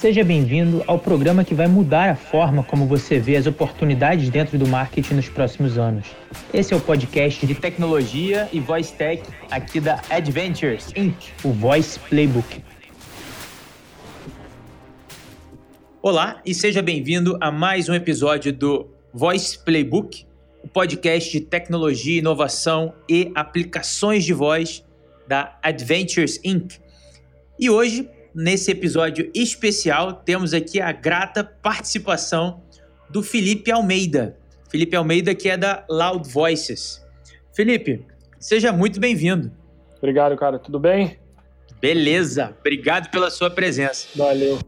Seja bem-vindo ao programa que vai mudar a forma como você vê as oportunidades dentro do marketing nos próximos anos. Esse é o podcast de tecnologia e voice tech aqui da Adventures Inc., o Voice Playbook. Olá e seja bem-vindo a mais um episódio do Voice Playbook, o podcast de tecnologia, inovação e aplicações de voz da Adventures Inc. E hoje nesse episódio especial, temos aqui a grata participação do Felipe Almeida. Felipe Almeida, que é da Loud Voices. Felipe, seja muito bem-vindo. Obrigado, cara. Tudo bem? Beleza. Obrigado pela sua presença. Valeu.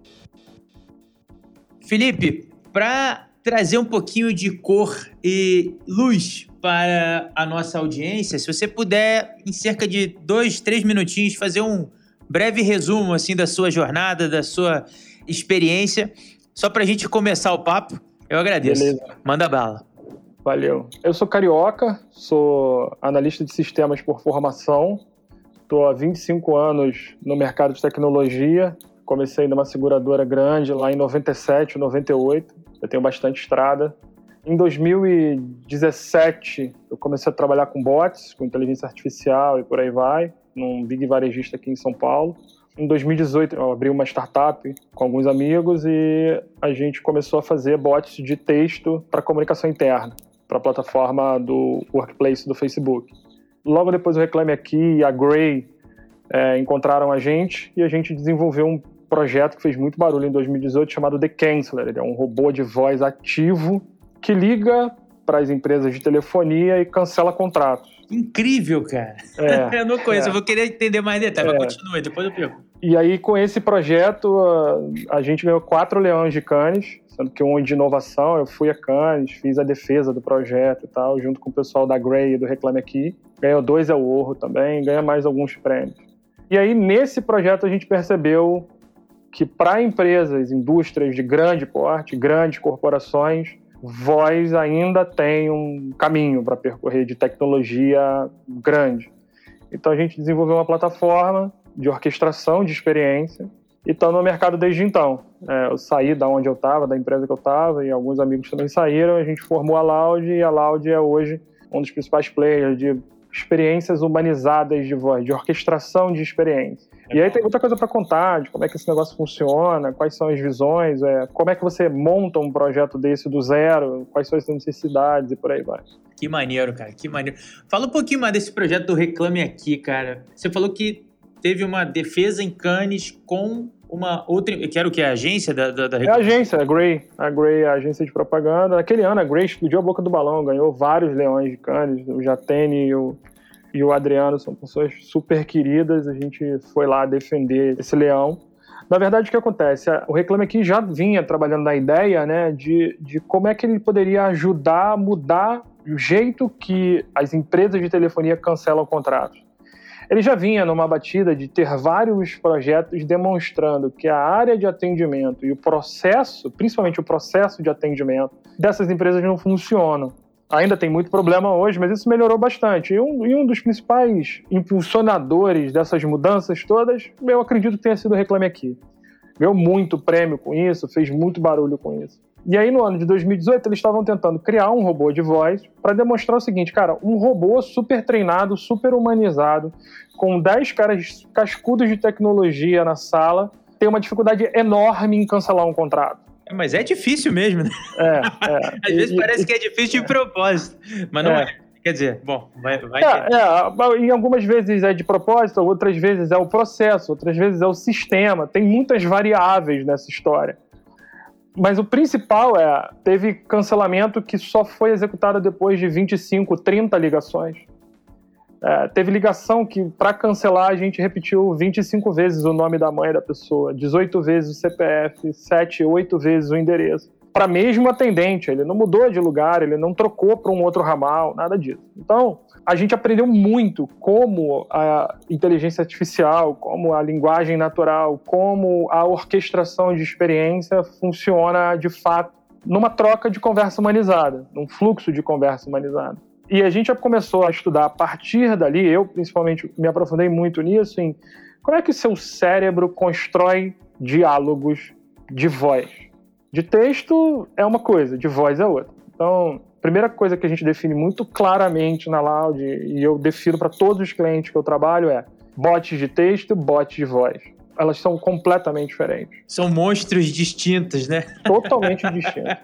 Felipe, para trazer um pouquinho de cor e luz para a nossa audiência, se você puder, em cerca de dois, três minutinhos, fazer um breve resumo assim da sua jornada, da sua experiência, só para a gente começar o papo. Eu agradeço. Beleza. Manda bala. Valeu. Eu sou carioca, sou analista de sistemas por formação. Estou há 25 anos no mercado de tecnologia. Comecei numa seguradora grande lá em 97, 98. Eu tenho bastante estrada. Em 2017, eu comecei a trabalhar com bots, com inteligência artificial e por aí vai num big varejista aqui em São Paulo. Em 2018, eu abri uma startup com alguns amigos e a gente começou a fazer bots de texto para comunicação interna, para a plataforma do Workplace do Facebook. Logo depois, o Reclame Aqui e a Gray é, encontraram a gente e a gente desenvolveu um projeto que fez muito barulho em 2018 chamado The Canceller. Ele é um robô de voz ativo que liga para as empresas de telefonia e cancela contratos. Incrível, cara. É, eu não conheço, é. eu vou querer entender mais detalhes, é. mas continue, depois eu pergunto. E aí, com esse projeto, a gente ganhou quatro leões de Cannes, sendo que um de inovação, eu fui a Cannes, fiz a defesa do projeto e tal, junto com o pessoal da Grey e do Reclame Aqui. Ganhou dois ao Orro também, ganha mais alguns prêmios. E aí, nesse projeto, a gente percebeu que para empresas, indústrias de grande porte, grandes corporações, voz ainda tem um caminho para percorrer de tecnologia grande. Então a gente desenvolveu uma plataforma de orquestração de experiência e está no mercado desde então. É, eu saí da onde eu estava, da empresa que eu estava, e alguns amigos também saíram. A gente formou a Loud e a Loud é hoje um dos principais players de experiências humanizadas de voz, de orquestração de experiência. E aí tem muita coisa para contar de como é que esse negócio funciona, quais são as visões, é, como é que você monta um projeto desse do zero, quais são as necessidades e por aí vai. Que maneiro, cara, que maneiro. Fala um pouquinho mais desse projeto do Reclame Aqui, cara. Você falou que teve uma defesa em Cannes com uma outra, que era o que? A agência da, da, da É a agência, a Grey. A Grey, a agência de propaganda. Naquele ano, a Grey explodiu a boca do balão, ganhou vários leões de Cannes, o Jatene e o e o Adriano são pessoas super queridas. A gente foi lá defender esse leão. Na verdade, o que acontece? O Reclame Aqui já vinha trabalhando na ideia né, de, de como é que ele poderia ajudar a mudar o jeito que as empresas de telefonia cancelam contratos. Ele já vinha numa batida de ter vários projetos demonstrando que a área de atendimento e o processo, principalmente o processo de atendimento dessas empresas não funcionam ainda tem muito problema hoje, mas isso melhorou bastante. E um, e um dos principais impulsionadores dessas mudanças todas, eu acredito que tenha sido o Reclame Aqui. Ganhou muito prêmio com isso, fez muito barulho com isso. E aí, no ano de 2018, eles estavam tentando criar um robô de voz para demonstrar o seguinte, cara, um robô super treinado, super humanizado, com 10 caras cascudos de tecnologia na sala, tem uma dificuldade enorme em cancelar um contrato. Mas é difícil mesmo, né? É, é. Às vezes e, parece e, que é difícil de propósito, mas não é. é. Quer dizer, bom, vai, vai é, é, em algumas vezes é de propósito, outras vezes é o processo, outras vezes é o sistema. Tem muitas variáveis nessa história. Mas o principal é, teve cancelamento que só foi executado depois de 25, 30 ligações. É, teve ligação que, para cancelar, a gente repetiu 25 vezes o nome da mãe da pessoa, 18 vezes o CPF, 7, 8 vezes o endereço. Para mesmo atendente, ele não mudou de lugar, ele não trocou para um outro ramal, nada disso. Então, a gente aprendeu muito como a inteligência artificial, como a linguagem natural, como a orquestração de experiência funciona de fato numa troca de conversa humanizada, num fluxo de conversa humanizada. E a gente já começou a estudar a partir dali, eu principalmente me aprofundei muito nisso, em como é que o seu cérebro constrói diálogos de voz. De texto é uma coisa, de voz é outra. Então, primeira coisa que a gente define muito claramente na Loud, e eu defino para todos os clientes que eu trabalho, é bots de texto, bots de voz. Elas são completamente diferentes. São monstros distintos, né? Totalmente distintos.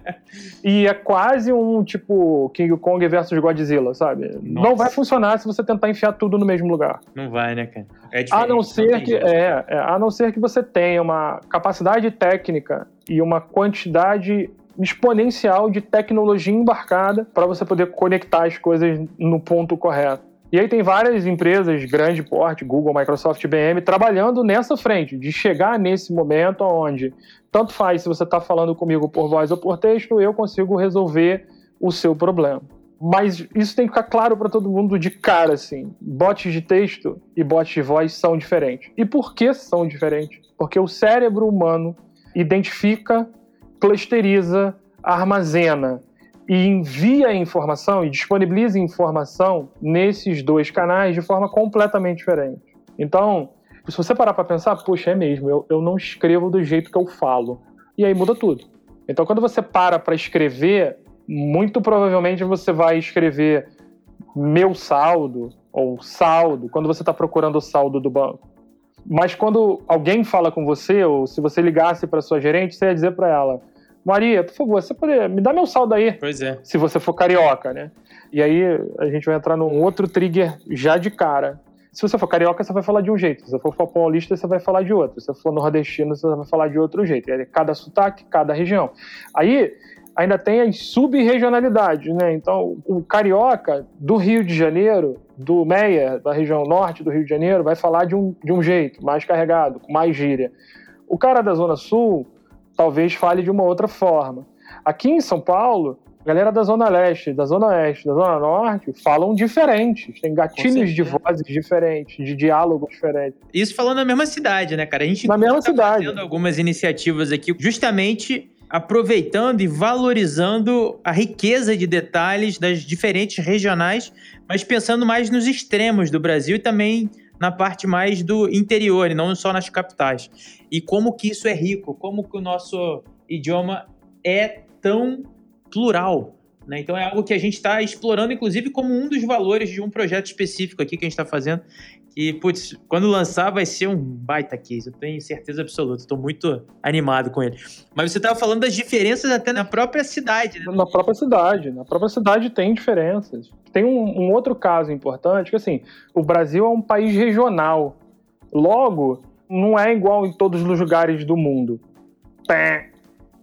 E é quase um tipo King Kong versus Godzilla, sabe? Nossa. Não vai funcionar se você tentar enfiar tudo no mesmo lugar. Não vai, né, cara? É a não ser não que é, é, a não ser que você tenha uma capacidade técnica e uma quantidade exponencial de tecnologia embarcada para você poder conectar as coisas no ponto correto. E aí tem várias empresas, grande porte, Google, Microsoft, IBM, trabalhando nessa frente, de chegar nesse momento onde, tanto faz se você está falando comigo por voz ou por texto, eu consigo resolver o seu problema. Mas isso tem que ficar claro para todo mundo de cara, assim. Bots de texto e bots de voz são diferentes. E por que são diferentes? Porque o cérebro humano identifica clusteriza, armazena e envia informação e disponibiliza informação nesses dois canais de forma completamente diferente. Então, se você parar para pensar, puxa, é mesmo, eu, eu não escrevo do jeito que eu falo. E aí muda tudo. Então, quando você para para escrever, muito provavelmente você vai escrever meu saldo ou saldo quando você está procurando o saldo do banco. Mas quando alguém fala com você, ou se você ligasse para sua gerente, você ia dizer para ela: Maria, por favor, você pode me dá meu saldo aí. Pois é. Se você for carioca, né? E aí a gente vai entrar num outro trigger já de cara. Se você for carioca, você vai falar de um jeito. Se você for paulista, você vai falar de outro. Se você for nordestino, você vai falar de outro jeito. É cada sotaque, cada região. Aí ainda tem as sub-regionalidades, né? Então, o carioca do Rio de Janeiro, do Meia, da região norte do Rio de Janeiro, vai falar de um, de um jeito, mais carregado, com mais gíria. O cara da Zona Sul talvez fale de uma outra forma. Aqui em São Paulo, a galera da Zona Leste, da Zona Oeste, da Zona Norte falam diferentes. Tem gatilhos de vozes diferentes, de diálogos diferentes. Isso falando na mesma cidade, né, cara? A gente na mesma tá cidade. fazendo algumas iniciativas aqui, justamente aproveitando e valorizando a riqueza de detalhes das diferentes regionais, mas pensando mais nos extremos do Brasil e também na parte mais do interior, e não só nas capitais. E como que isso é rico, como que o nosso idioma é tão plural. Né? Então é algo que a gente está explorando, inclusive, como um dos valores de um projeto específico aqui que a gente está fazendo, e, putz, quando lançar vai ser um baita case, eu tenho certeza absoluta. Estou muito animado com ele. Mas você estava falando das diferenças até na própria cidade, né? Na própria cidade. Na própria cidade tem diferenças. Tem um, um outro caso importante, que assim, o Brasil é um país regional. Logo, não é igual em todos os lugares do mundo.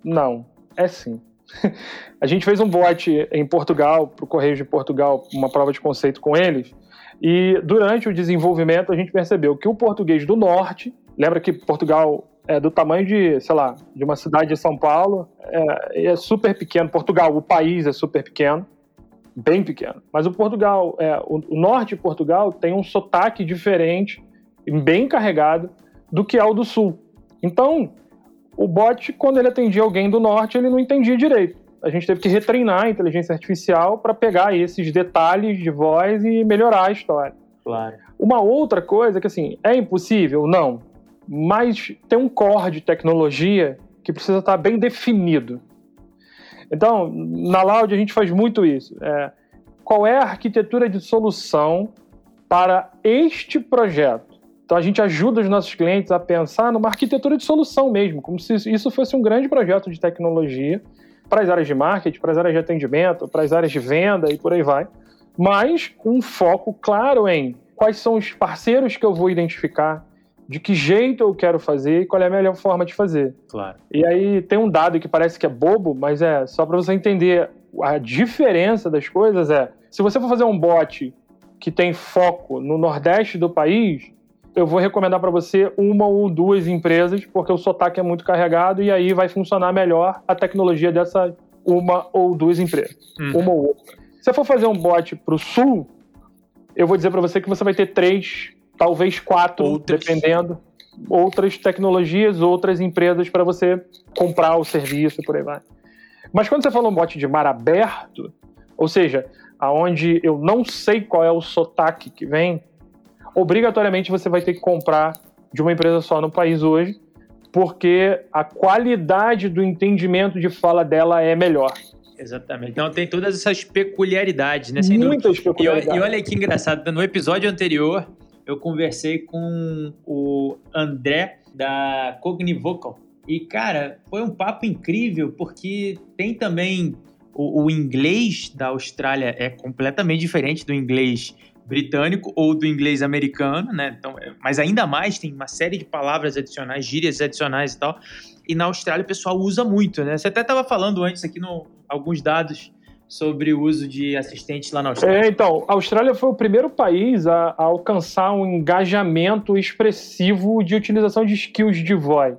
Não, é sim. A gente fez um bot em Portugal, para o Correio de Portugal, uma prova de conceito com eles, e durante o desenvolvimento a gente percebeu que o português do norte, lembra que Portugal é do tamanho de, sei lá, de uma cidade de São Paulo, é, é super pequeno. Portugal, o país é super pequeno, bem pequeno. Mas o Portugal, é, o, o norte de Portugal tem um sotaque diferente, bem carregado, do que é o do sul. Então, o bot, quando ele atendia alguém do norte, ele não entendia direito a gente teve que retreinar a inteligência artificial para pegar esses detalhes de voz e melhorar a história. Claro. Uma outra coisa que, assim, é impossível? Não. Mas tem um core de tecnologia que precisa estar bem definido. Então, na Loud a gente faz muito isso. É, qual é a arquitetura de solução para este projeto? Então a gente ajuda os nossos clientes a pensar numa arquitetura de solução mesmo, como se isso fosse um grande projeto de tecnologia para as áreas de marketing, para as áreas de atendimento, para as áreas de venda e por aí vai. Mas um foco claro em quais são os parceiros que eu vou identificar, de que jeito eu quero fazer e qual é a melhor forma de fazer. Claro. E aí tem um dado que parece que é bobo, mas é só para você entender a diferença das coisas é, se você for fazer um bot que tem foco no nordeste do país, eu vou recomendar para você uma ou duas empresas, porque o sotaque é muito carregado e aí vai funcionar melhor a tecnologia dessa uma ou duas empresas. Uhum. Uma ou outra. Se você for fazer um bot para o sul, eu vou dizer para você que você vai ter três, talvez quatro, outras. dependendo, outras tecnologias, outras empresas para você comprar o serviço e por aí vai. Mas quando você fala um bot de mar aberto, ou seja, aonde eu não sei qual é o sotaque que vem, obrigatoriamente você vai ter que comprar de uma empresa só no país hoje, porque a qualidade do entendimento de fala dela é melhor. Exatamente. Então tem todas essas peculiaridades, né? Sem Muitas dúvida. peculiaridades. E, olha que engraçado, no episódio anterior eu conversei com o André da Cognivocal. E, cara, foi um papo incrível, porque tem também o, o inglês da Austrália é completamente diferente do inglês britânico ou do inglês americano, né? Então, é, mas ainda mais tem uma série de palavras adicionais, gírias adicionais e tal. E na Austrália o pessoal usa muito, né? Você até estava falando antes aqui no alguns dados sobre o uso de assistentes lá na Austrália. É, então, a Austrália foi o primeiro país a, a alcançar um engajamento expressivo de utilização de skills de voz.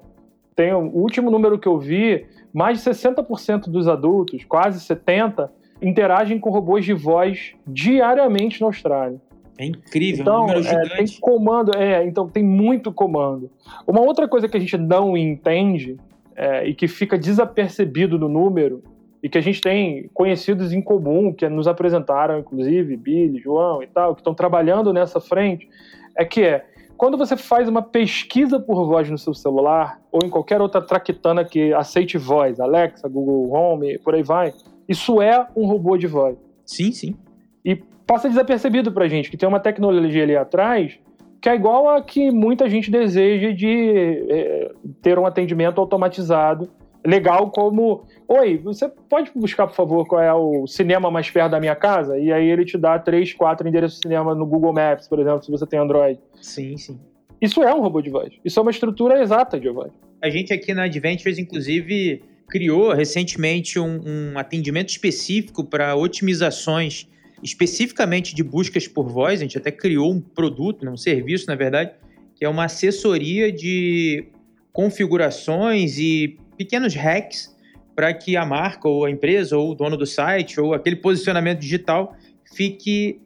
Tem o último número que eu vi, mais de 60% dos adultos, quase 70, interagem com robôs de voz diariamente na Austrália. É incrível, então, um número gigante. É, tem comando, é, então tem muito comando. Uma outra coisa que a gente não entende é, e que fica desapercebido no número e que a gente tem conhecidos em comum que nos apresentaram, inclusive Billy, João e tal, que estão trabalhando nessa frente, é que é quando você faz uma pesquisa por voz no seu celular ou em qualquer outra traquitana que aceite voz, Alexa, Google Home, por aí vai, isso é um robô de voz. Sim, sim. E passa desapercebido pra gente que tem uma tecnologia ali atrás que é igual a que muita gente deseja de é, ter um atendimento automatizado legal como Oi, você pode buscar, por favor, qual é o cinema mais perto da minha casa? E aí ele te dá três, quatro endereços de cinema no Google Maps, por exemplo, se você tem Android. Sim, sim. Isso é um robô de voz. Isso é uma estrutura exata de voz. A gente aqui na Adventures, inclusive, criou recentemente um, um atendimento específico para otimizações especificamente de buscas por voz. A gente até criou um produto, né, um serviço, na verdade, que é uma assessoria de configurações e pequenos hacks para que a marca ou a empresa ou o dono do site ou aquele posicionamento digital fique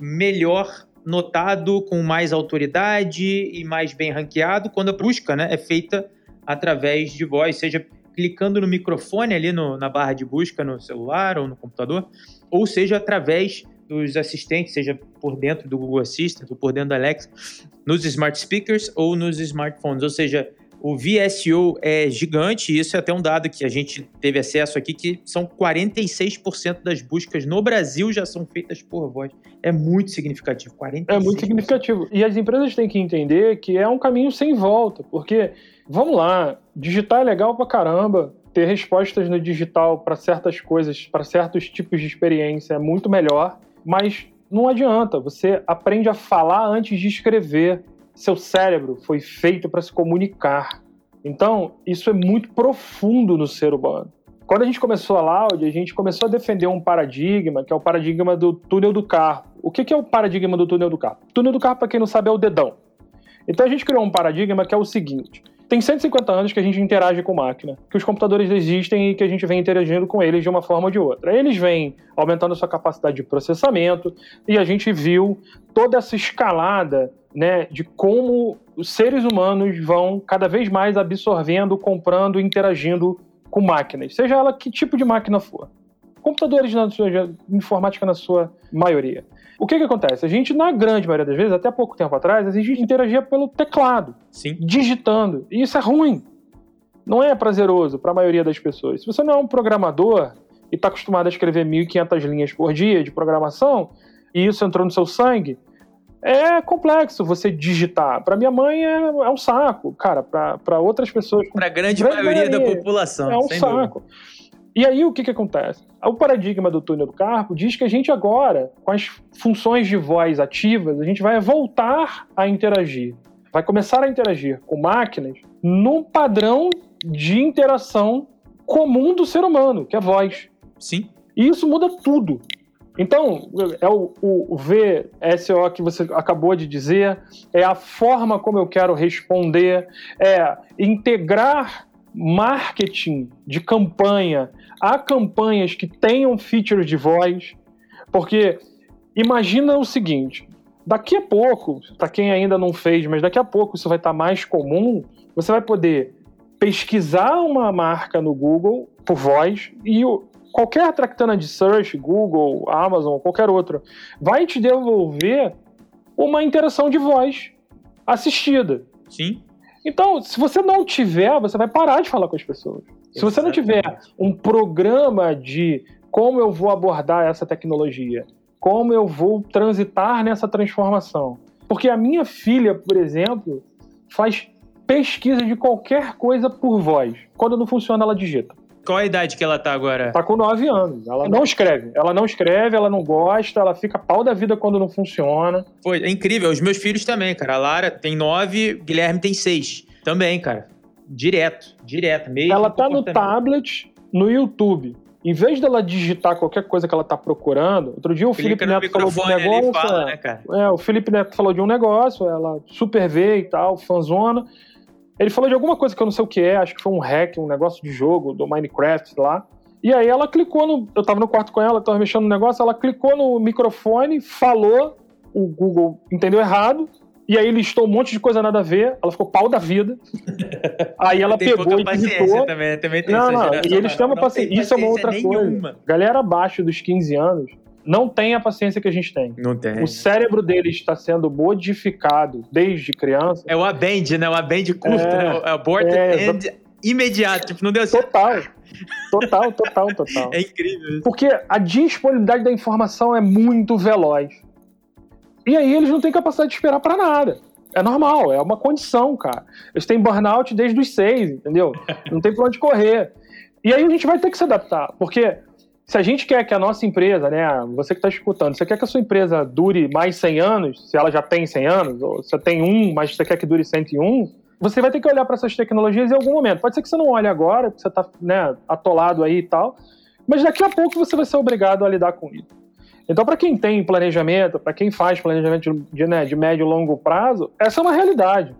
melhor notado, com mais autoridade e mais bem ranqueado quando a busca né, é feita através de voz, seja clicando no microfone ali no, na barra de busca no celular ou no computador, ou seja através dos assistentes, seja por dentro do Google Assistant ou por dentro da Alexa, nos smart speakers ou nos smartphones, ou seja, o VSO é gigante, e isso é até um dado que a gente teve acesso aqui, que são 46% das buscas no Brasil já são feitas por voz. É muito significativo, 46%. É muito significativo. E as empresas têm que entender que é um caminho sem volta, porque, vamos lá, digitar é legal pra caramba, ter respostas no digital para certas coisas, para certos tipos de experiência é muito melhor, mas não adianta, você aprende a falar antes de escrever seu cérebro foi feito para se comunicar. Então, isso é muito profundo no ser humano. Quando a gente começou a Loud, a gente começou a defender um paradigma, que é o paradigma do túnel do carro. O que é o paradigma do túnel do carro? Túnel do carro, para quem não sabe, é o dedão. Então a gente criou um paradigma que é o seguinte: tem 150 anos que a gente interage com máquina, que os computadores existem e que a gente vem interagindo com eles de uma forma ou de outra. Eles vêm aumentando a sua capacidade de processamento e a gente viu toda essa escalada né, de como os seres humanos vão cada vez mais absorvendo, comprando, interagindo com máquinas, seja ela que tipo de máquina for. Computadores na sua informática na sua maioria. O que que acontece? A gente, na grande maioria das vezes, até pouco tempo atrás, a gente interagia pelo teclado, Sim. digitando. E isso é ruim. Não é prazeroso para a maioria das pessoas. Se você não é um programador e está acostumado a escrever 1.500 linhas por dia de programação, e isso entrou no seu sangue, é complexo você digitar. Para minha mãe é, é, um saco, cara. Para outras pessoas. Para a grande, grande maioria, maioria, da população. É um saco. Dúvida. E aí o que, que acontece? O paradigma do túnel do carpo diz que a gente agora, com as funções de voz ativas, a gente vai voltar a interagir. Vai começar a interagir com máquinas num padrão de interação comum do ser humano, que é a voz. Sim. E isso muda tudo. Então, é o, o VSO que você acabou de dizer, é a forma como eu quero responder, é integrar marketing de campanha. A campanhas que tenham features de voz, porque imagina o seguinte: daqui a pouco, para quem ainda não fez, mas daqui a pouco isso vai estar tá mais comum, você vai poder pesquisar uma marca no Google por voz e qualquer tractana de search, Google, Amazon, qualquer outro, vai te devolver uma interação de voz assistida. Sim. Então, se você não tiver, você vai parar de falar com as pessoas. Se você não tiver um programa de como eu vou abordar essa tecnologia, como eu vou transitar nessa transformação. Porque a minha filha, por exemplo, faz pesquisa de qualquer coisa por voz. Quando não funciona, ela digita. Qual a idade que ela tá agora? Tá com 9 anos. Ela não escreve. Ela não escreve, ela não gosta, ela fica pau da vida quando não funciona. Pô, é incrível. Os meus filhos também, cara. A Lara tem 9, Guilherme tem 6. Também, cara. Direto, direto. Mesmo ela tá no tablet, no YouTube. Em vez dela digitar qualquer coisa que ela tá procurando, outro dia o Felipe Neto falou de um negócio. Fala, né, é, o Felipe Neto falou de um negócio, ela super vê e tal, fanzona. Ele falou de alguma coisa que eu não sei o que é, acho que foi um hack, um negócio de jogo do Minecraft lá. E aí ela clicou no. Eu tava no quarto com ela, tava mexendo no negócio, ela clicou no microfone, falou, o Google entendeu errado, e aí listou um monte de coisa nada a ver, ela ficou pau da vida. Aí ela pegou e digitou. Também, também tem não, não, e eles têm uma paciência. Isso é uma outra nenhuma. coisa. Galera abaixo dos 15 anos não tem a paciência que a gente tem. Não tem. O cérebro deles está sendo modificado desde criança. É o abend, né? O abend curto, é, né? O aborted é, end imediato. Tipo, não deu certo. Total. Total, total, total. É incrível. Porque a disponibilidade da informação é muito veloz. E aí eles não têm capacidade de esperar para nada. É normal, é uma condição, cara. Eles têm burnout desde os seis, entendeu? Não tem pra onde correr. E aí a gente vai ter que se adaptar, porque se a gente quer que a nossa empresa, né, você que está escutando, você quer que a sua empresa dure mais 100 anos, se ela já tem 100 anos, ou você tem um, mas você quer que dure 101, você vai ter que olhar para essas tecnologias em algum momento. Pode ser que você não olhe agora, que você está né, atolado aí e tal, mas daqui a pouco você vai ser obrigado a lidar com isso. Então, para quem tem planejamento, para quem faz planejamento de, né, de médio e longo prazo, essa é uma realidade.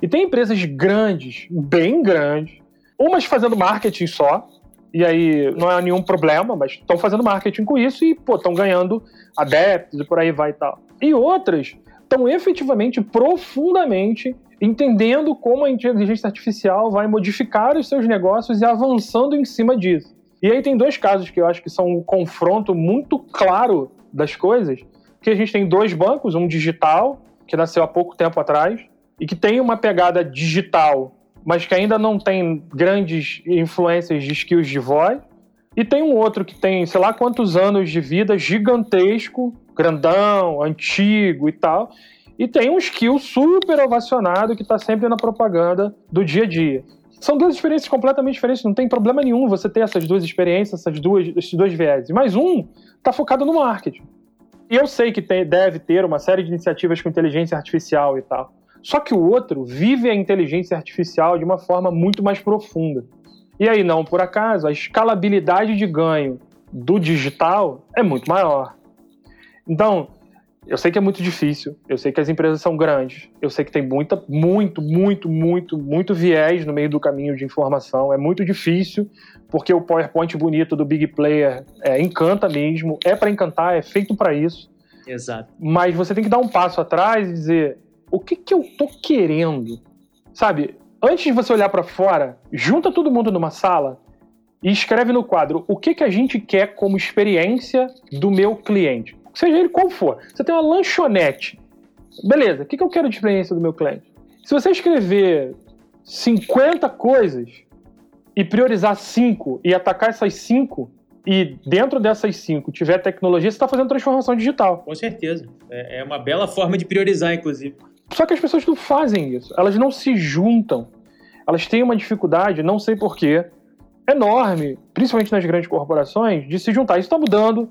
E tem empresas grandes, bem grandes, umas fazendo marketing só, e aí não é nenhum problema, mas estão fazendo marketing com isso e, estão ganhando adeptos e por aí vai e tal. E outras estão efetivamente, profundamente entendendo como a inteligência artificial vai modificar os seus negócios e avançando em cima disso. E aí tem dois casos que eu acho que são um confronto muito claro das coisas, que a gente tem dois bancos, um digital, que nasceu há pouco tempo atrás, e que tem uma pegada digital, mas que ainda não tem grandes influências de skills de voz, e tem um outro que tem, sei lá quantos anos de vida, gigantesco, grandão, antigo e tal, e tem um skill super ovacionado que está sempre na propaganda do dia a dia. São duas experiências completamente diferentes, não tem problema nenhum você ter essas duas experiências, essas duas, esses dois viés. Mas um está focado no marketing. E eu sei que tem, deve ter uma série de iniciativas com inteligência artificial e tal. Só que o outro vive a inteligência artificial de uma forma muito mais profunda. E aí, não por acaso, a escalabilidade de ganho do digital é muito maior. Então, eu sei que é muito difícil, eu sei que as empresas são grandes, eu sei que tem muita, muito, muito, muito, muito viés no meio do caminho de informação, é muito difícil, porque o PowerPoint bonito do Big Player é, encanta mesmo, é para encantar, é feito para isso. Exato. Mas você tem que dar um passo atrás e dizer: o que, que eu tô querendo? Sabe, antes de você olhar para fora, junta todo mundo numa sala e escreve no quadro o que, que a gente quer como experiência do meu cliente seja ele qual for. Você tem uma lanchonete. Beleza, o que, eu quero de experiência do meu cliente? Se você escrever 50 coisas e priorizar 5 e atacar essas 5, e dentro dessas 5 tiver tecnologia, você está fazendo transformação digital. Com certeza. É, é uma bela forma de priorizar, inclusive. Só que as pessoas não fazem isso. Elas não se juntam. Elas têm uma dificuldade, não sei porquê, enorme, principalmente nas grandes corporações, de se juntar. Isso está mudando,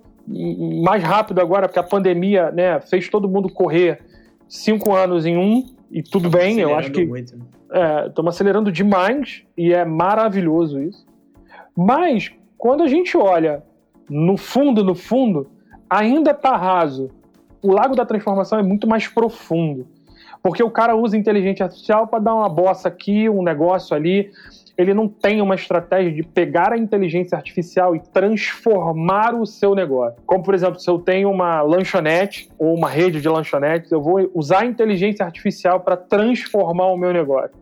mais rápido agora, porque a pandemia né, fez todo mundo correr cinco anos em um, e tudo bem, eu acho que. Estamos né? é, acelerando demais e é maravilhoso isso. Mas, quando a gente olha no fundo, no fundo, ainda está raso. O lago da transformação é muito mais profundo. Porque o cara usa inteligência artificial para dar uma bossa aqui, um negócio ali ele não tem uma estratégia de pegar a inteligência artificial e transformar o seu negócio. Como, por exemplo, se eu tenho uma lanchonete ou uma rede de lanchonetes, eu vou usar a inteligência artificial para transformar o meu negócio,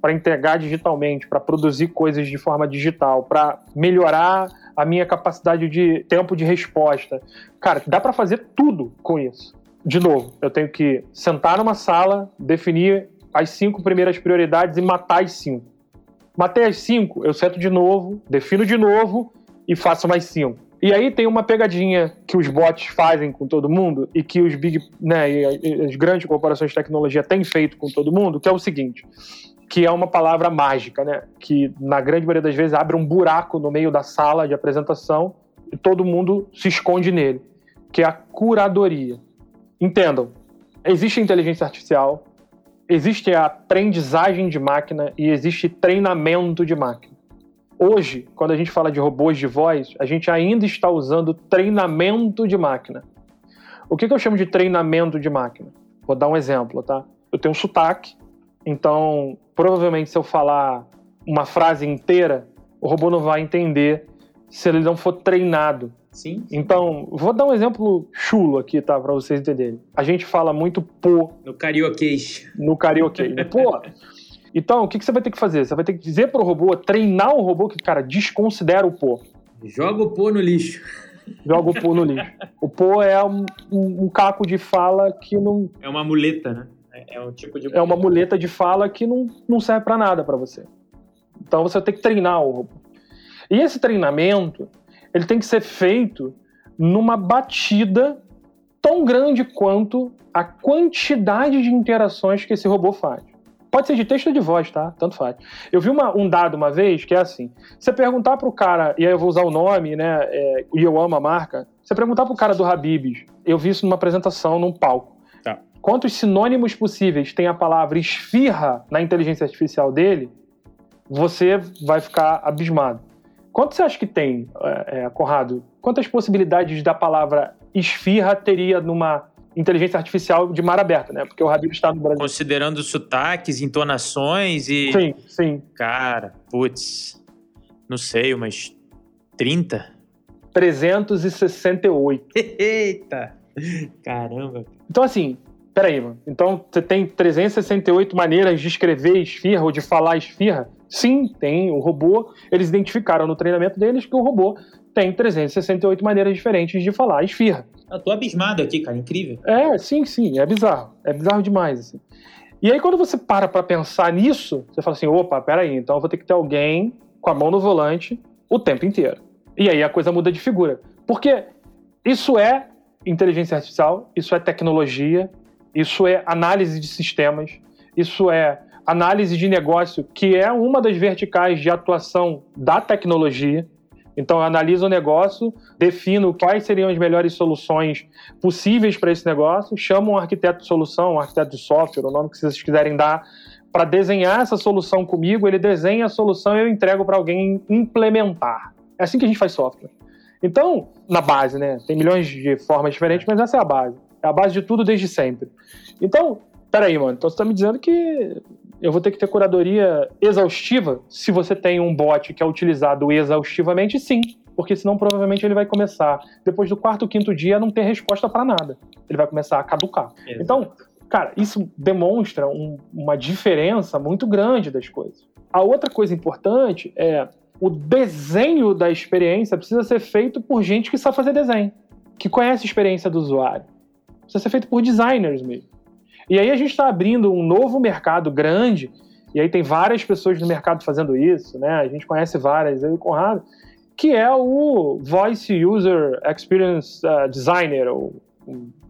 para entregar digitalmente, para produzir coisas de forma digital, para melhorar a minha capacidade de tempo de resposta. Cara, dá para fazer tudo com isso. De novo, eu tenho que sentar numa sala, definir as cinco primeiras prioridades e matar as cinco. Matei as cinco, eu seto de novo, defino de novo e faço mais cinco. E aí tem uma pegadinha que os bots fazem com todo mundo e que os big, né, as grandes corporações de tecnologia têm feito com todo mundo, que é o seguinte, que é uma palavra mágica, né, que na grande maioria das vezes abre um buraco no meio da sala de apresentação e todo mundo se esconde nele, que é a curadoria. Entendam, existe inteligência artificial, existe a aprendizagem de máquina e existe treinamento de máquina. Hoje, quando a gente fala de robôs de voz, a gente ainda está usando treinamento de máquina. O que, que eu chamo de treinamento de máquina? Vou dar um exemplo, tá? Eu tenho um sotaque, então provavelmente se eu falar uma frase inteira, o robô não vai entender se ele não for treinado. Sim. Então, vou dar um exemplo chulo aqui, tá? Pra vocês entenderem. A gente fala muito pô. No carioquês. No carioquês. pô. Então, o que, que você vai ter que fazer? Você vai ter que dizer pro robô, treinar o robô que, cara, desconsidera o pô. Joga o pô no lixo. Joga o pô no lixo. O pô é um, um, um caco de fala que não. É uma muleta, né? É, é um tipo de. É uma muleta de fala que não, não serve para nada para você. Então você vai ter que treinar o robô. E esse treinamento, ele tem que ser feito numa batida tão grande quanto a quantidade de interações que esse robô faz. Pode ser de texto ou de voz, tá? Tanto faz. Eu vi uma, um dado uma vez que é assim: você perguntar pro cara, e aí eu vou usar o nome, né? É, e eu amo a marca. Você perguntar pro cara do Habibs, eu vi isso numa apresentação num palco. Tá. Quantos sinônimos possíveis tem a palavra esfirra na inteligência artificial dele? Você vai ficar abismado. Quanto você acha que tem, é, é, Conrado? Quantas possibilidades da palavra esfirra teria numa inteligência artificial de mar aberto, né? Porque o Habib está no Brasil. Considerando sotaques, entonações e. Sim, sim. Cara, putz. Não sei, umas 30? 368. Eita! Caramba. Então, assim, peraí, mano. Então, você tem 368 maneiras de escrever esfirra ou de falar esfirra? Sim, tem. O robô, eles identificaram no treinamento deles que o robô tem 368 maneiras diferentes de falar esfirra. Eu tô abismado aqui, cara, incrível. É, sim, sim, é bizarro. É bizarro demais, assim. E aí, quando você para pra pensar nisso, você fala assim: opa, peraí, então eu vou ter que ter alguém com a mão no volante o tempo inteiro. E aí a coisa muda de figura. Porque isso é inteligência artificial, isso é tecnologia, isso é análise de sistemas, isso é análise de negócio, que é uma das verticais de atuação da tecnologia. Então, eu analiso o negócio, defino quais seriam as melhores soluções possíveis para esse negócio, chamo um arquiteto de solução, um arquiteto de software, o nome que vocês quiserem dar, para desenhar essa solução comigo. Ele desenha a solução e eu entrego para alguém implementar. É assim que a gente faz software. Então, na base, né? Tem milhões de formas diferentes, mas essa é a base. É a base de tudo desde sempre. Então, peraí, mano. Então você está me dizendo que eu vou ter que ter curadoria exaustiva se você tem um bot que é utilizado exaustivamente, sim. Porque senão provavelmente ele vai começar, depois do quarto, quinto dia, a não ter resposta para nada. Ele vai começar a caducar. Exato. Então, cara, isso demonstra um, uma diferença muito grande das coisas. A outra coisa importante é o desenho da experiência precisa ser feito por gente que sabe fazer desenho, que conhece a experiência do usuário. Precisa ser feito por designers mesmo. E aí a gente está abrindo um novo mercado grande, e aí tem várias pessoas no mercado fazendo isso, né? A gente conhece várias, eu e o Conrado, que é o Voice User Experience uh, Designer, ou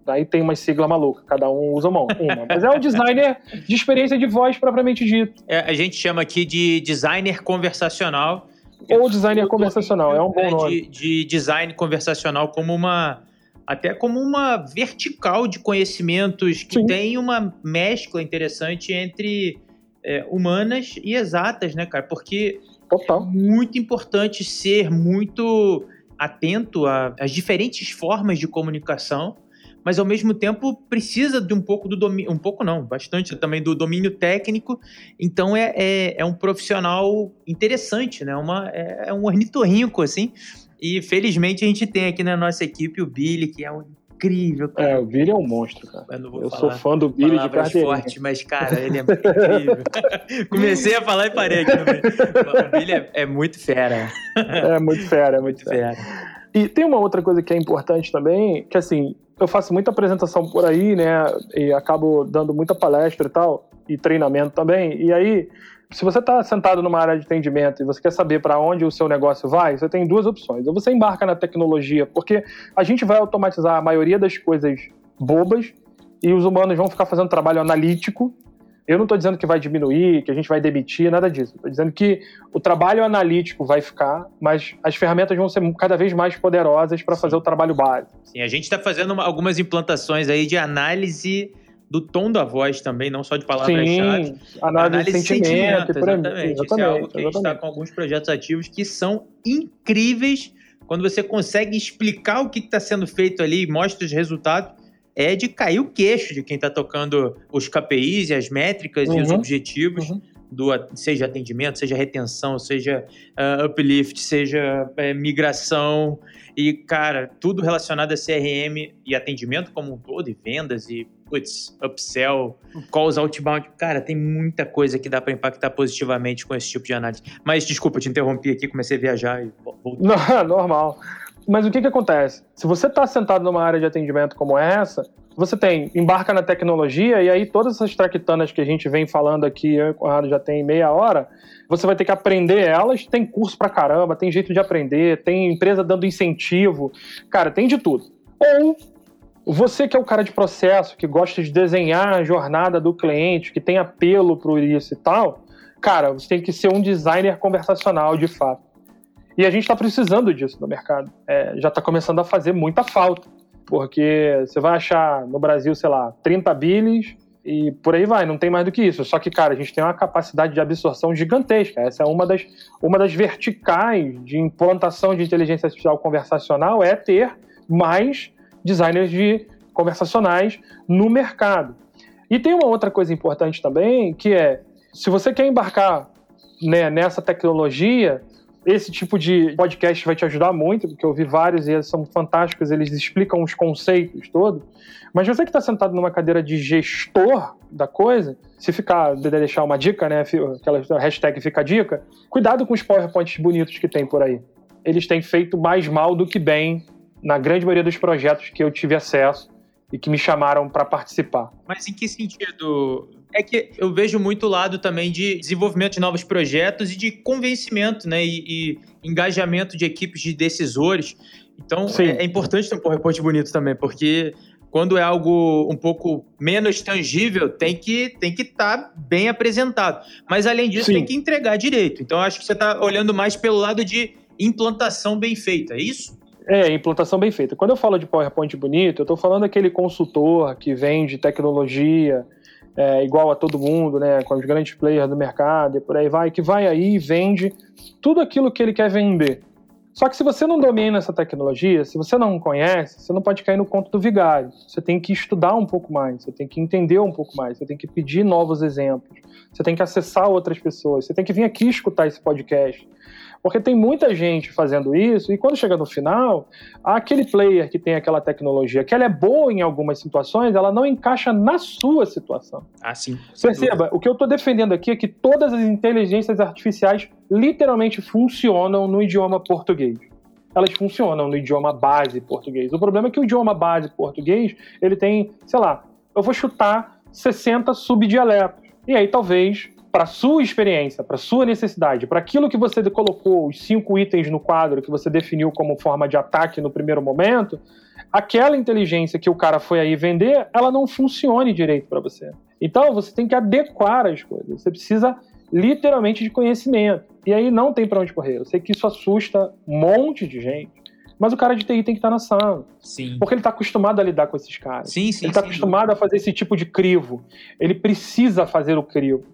Aí tem uma sigla maluca, cada um usa uma. uma. Mas é o designer de experiência de voz propriamente dito. É, a gente chama aqui de designer conversacional. Ou designer conversacional, é um bom nome. De, de design conversacional como uma até como uma vertical de conhecimentos que Sim. tem uma mescla interessante entre é, humanas e exatas, né, cara? Porque Total. é muito importante ser muito atento às diferentes formas de comunicação, mas ao mesmo tempo precisa de um pouco do domínio, um pouco não, bastante também do domínio técnico. Então é, é, é um profissional interessante, né? Uma, é, é um ornitorrinco, assim, e felizmente a gente tem aqui na nossa equipe o Billy, que é um incrível, cara. É, o Billy é um monstro, cara. Eu, eu sou fã do Billy de carteirinha. forte, mas, cara, ele é incrível. Comecei a falar e parei aqui. O Billy é, é, muito fera. É muito fera, é muito fera. fera. E tem uma outra coisa que é importante também, que assim, eu faço muita apresentação por aí, né? E acabo dando muita palestra e tal, e treinamento também. E aí, se você está sentado numa área de atendimento e você quer saber para onde o seu negócio vai, você tem duas opções. Ou você embarca na tecnologia, porque a gente vai automatizar a maioria das coisas bobas e os humanos vão ficar fazendo trabalho analítico. Eu não estou dizendo que vai diminuir, que a gente vai demitir, nada disso. Estou dizendo que o trabalho analítico vai ficar, mas as ferramentas vão ser cada vez mais poderosas para fazer o trabalho básico. Sim, a gente está fazendo uma, algumas implantações aí de análise do tom da voz também, não só de palavras-chave. Análise, análise de sentimento, sentimento exatamente. exatamente. Isso é algo que exatamente. a gente está com alguns projetos ativos que são incríveis quando você consegue explicar o que está sendo feito ali, mostra os resultados, é de cair o queixo de quem está tocando os KPIs e as métricas uhum. e os uhum. objetivos. Uhum. Do, seja atendimento, seja retenção, seja uh, uplift, seja uh, migração e, cara, tudo relacionado a CRM e atendimento como um todo, e vendas e putz, upsell, calls outbound. Cara, tem muita coisa que dá para impactar positivamente com esse tipo de análise. Mas desculpa, te interrompi aqui, comecei a viajar e voltei. Normal. Mas o que, que acontece? Se você está sentado numa área de atendimento como essa, você tem, embarca na tecnologia e aí todas essas traquitanas que a gente vem falando aqui, eu e o Conrado já tem meia hora, você vai ter que aprender elas, tem curso pra caramba, tem jeito de aprender, tem empresa dando incentivo, cara, tem de tudo. Ou você que é o cara de processo, que gosta de desenhar a jornada do cliente, que tem apelo para isso e tal, cara, você tem que ser um designer conversacional de fato. E a gente está precisando disso no mercado. É, já está começando a fazer muita falta, porque você vai achar no Brasil, sei lá, 30 bilhões e por aí vai, não tem mais do que isso. Só que, cara, a gente tem uma capacidade de absorção gigantesca. Essa é uma das, uma das verticais de implantação de inteligência artificial conversacional, é ter mais designers de conversacionais no mercado. E tem uma outra coisa importante também, que é, se você quer embarcar né, nessa tecnologia, esse tipo de podcast vai te ajudar muito, porque eu vi vários e eles são fantásticos, eles explicam os conceitos todos. Mas você que está sentado numa cadeira de gestor da coisa, se ficar, deixar uma dica, né, aquela hashtag fica dica, cuidado com os PowerPoints bonitos que tem por aí. Eles têm feito mais mal do que bem na grande maioria dos projetos que eu tive acesso e que me chamaram para participar. Mas em que sentido? É que eu vejo muito lado também de desenvolvimento de novos projetos e de convencimento, né? E, e engajamento de equipes de decisores. Então é, é, importante ter um PowerPoint bonito também, porque quando é algo um pouco menos tangível, tem que tem que estar tá bem apresentado. Mas além disso, Sim. tem que entregar direito. Então acho que você está olhando mais pelo lado de implantação bem feita, é isso? É, implantação bem feita. Quando eu falo de PowerPoint bonito, eu estou falando daquele consultor que vende tecnologia é, igual a todo mundo, né, com os grandes players do mercado e por aí vai, que vai aí e vende tudo aquilo que ele quer vender. Só que se você não domina essa tecnologia, se você não conhece, você não pode cair no conto do vigário. Você tem que estudar um pouco mais, você tem que entender um pouco mais, você tem que pedir novos exemplos, você tem que acessar outras pessoas, você tem que vir aqui escutar esse podcast. Porque tem muita gente fazendo isso, e quando chega no final, aquele player que tem aquela tecnologia, que ela é boa em algumas situações, ela não encaixa na sua situação. Ah, sim. Perceba, o que eu estou defendendo aqui é que todas as inteligências artificiais literalmente funcionam no idioma português elas funcionam no idioma base português. O problema é que o idioma base português, ele tem, sei lá, eu vou chutar 60 subdialetos. E aí talvez para sua experiência, para sua necessidade, para aquilo que você colocou, os cinco itens no quadro que você definiu como forma de ataque no primeiro momento, aquela inteligência que o cara foi aí vender, ela não funcione direito para você. Então você tem que adequar as coisas. Você precisa literalmente de conhecimento. E aí não tem para onde correr. Eu sei que isso assusta um monte de gente. Mas o cara de TI tem que estar na sala. Sim. Porque ele está acostumado a lidar com esses caras. Sim, sim, ele está acostumado a fazer esse tipo de crivo. Ele precisa fazer o crivo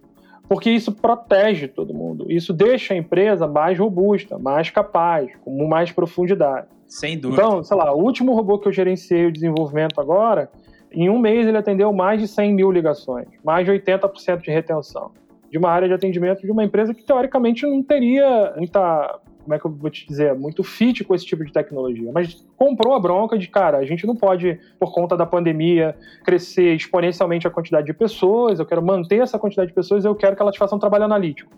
porque isso protege todo mundo. Isso deixa a empresa mais robusta, mais capaz, com mais profundidade. Sem dúvida. Então, sei lá, o último robô que eu gerenciei o desenvolvimento agora, em um mês ele atendeu mais de 100 mil ligações, mais de 80% de retenção de uma área de atendimento de uma empresa que teoricamente não teria muita como é que eu vou te dizer, muito fit com esse tipo de tecnologia. Mas comprou a bronca de, cara, a gente não pode, por conta da pandemia, crescer exponencialmente a quantidade de pessoas, eu quero manter essa quantidade de pessoas, eu quero que elas façam trabalho analítico.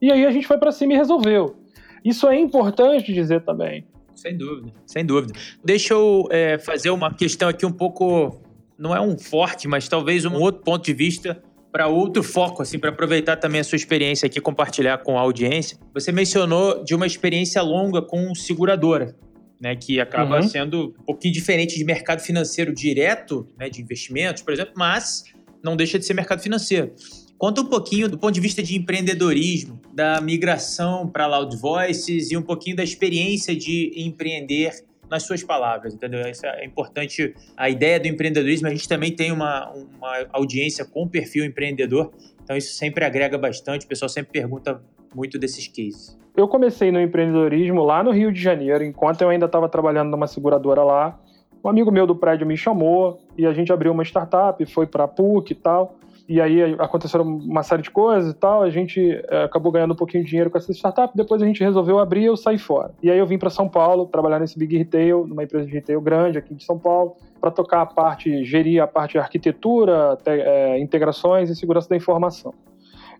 E aí a gente foi para cima e resolveu. Isso é importante dizer também. Sem dúvida, sem dúvida. Deixa eu é, fazer uma questão aqui um pouco, não é um forte, mas talvez um outro ponto de vista para outro foco, assim, para aproveitar também a sua experiência aqui, compartilhar com a audiência. Você mencionou de uma experiência longa com seguradora, né, que acaba uhum. sendo um pouquinho diferente de mercado financeiro direto, né, de investimentos, por exemplo, mas não deixa de ser mercado financeiro. Conta um pouquinho do ponto de vista de empreendedorismo, da migração para Loud Voices e um pouquinho da experiência de empreender nas suas palavras, entendeu? Isso é importante. A ideia do empreendedorismo, a gente também tem uma, uma audiência com perfil empreendedor, então isso sempre agrega bastante. O pessoal sempre pergunta muito desses cases. Eu comecei no empreendedorismo lá no Rio de Janeiro, enquanto eu ainda estava trabalhando numa seguradora lá. Um amigo meu do prédio me chamou e a gente abriu uma startup, foi para a PUC e tal. E aí aconteceram uma série de coisas e tal, a gente é, acabou ganhando um pouquinho de dinheiro com essa startup, depois a gente resolveu abrir e eu saí fora. E aí eu vim para São Paulo, trabalhar nesse Big Retail, numa empresa de retail grande aqui de São Paulo, para tocar a parte, gerir a parte de arquitetura, te, é, integrações e segurança da informação.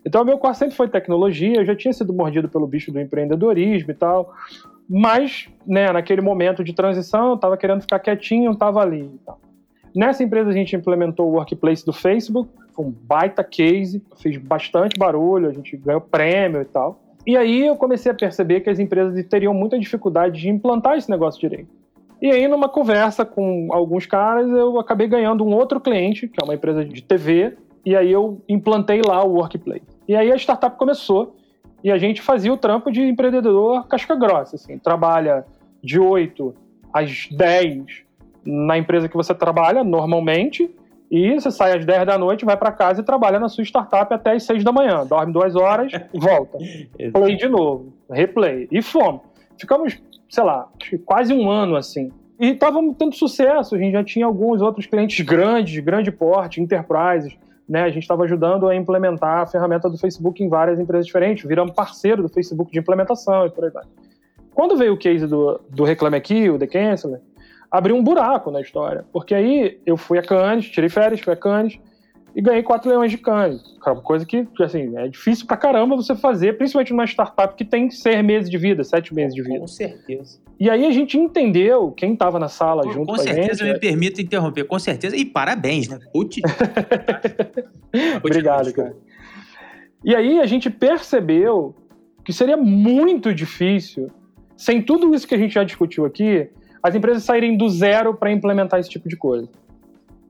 Então, meu core sempre foi tecnologia, eu já tinha sido mordido pelo bicho do empreendedorismo e tal, mas, né, naquele momento de transição, eu estava querendo ficar quietinho, estava ali e tal. Nessa empresa a gente implementou o Workplace do Facebook, foi um baita case, fez bastante barulho, a gente ganhou prêmio e tal. E aí eu comecei a perceber que as empresas teriam muita dificuldade de implantar esse negócio direito. E aí, numa conversa com alguns caras, eu acabei ganhando um outro cliente, que é uma empresa de TV, e aí eu implantei lá o Workplace. E aí a startup começou, e a gente fazia o trampo de empreendedor casca grossa, assim, trabalha de 8 às 10 na empresa que você trabalha normalmente, e você sai às 10 da noite, vai para casa e trabalha na sua startup até às 6 da manhã. Dorme duas horas, volta. Play de novo, replay. E fomos. Ficamos, sei lá, quase um ano assim. E estávamos tendo sucesso, a gente já tinha alguns outros clientes grandes, de grande porte, enterprises. Né, a gente estava ajudando a implementar a ferramenta do Facebook em várias empresas diferentes, viramos parceiro do Facebook de implementação e por aí vai. Quando veio o case do, do Reclame Aqui, o The Canceler, abriu um buraco na história. Porque aí eu fui a Cannes, tirei férias, fui a Cannes e ganhei quatro leões de Cannes. Coisa que, assim, é difícil pra caramba você fazer, principalmente numa startup que tem seis meses de vida, sete meses de vida. Com certeza. E aí a gente entendeu, quem estava na sala Pô, junto com, com a gente... Com certeza, me é... permito interromper, com certeza, e parabéns, né? Putz. Obrigado, cara. E aí a gente percebeu que seria muito difícil, sem tudo isso que a gente já discutiu aqui, as empresas saírem do zero para implementar esse tipo de coisa.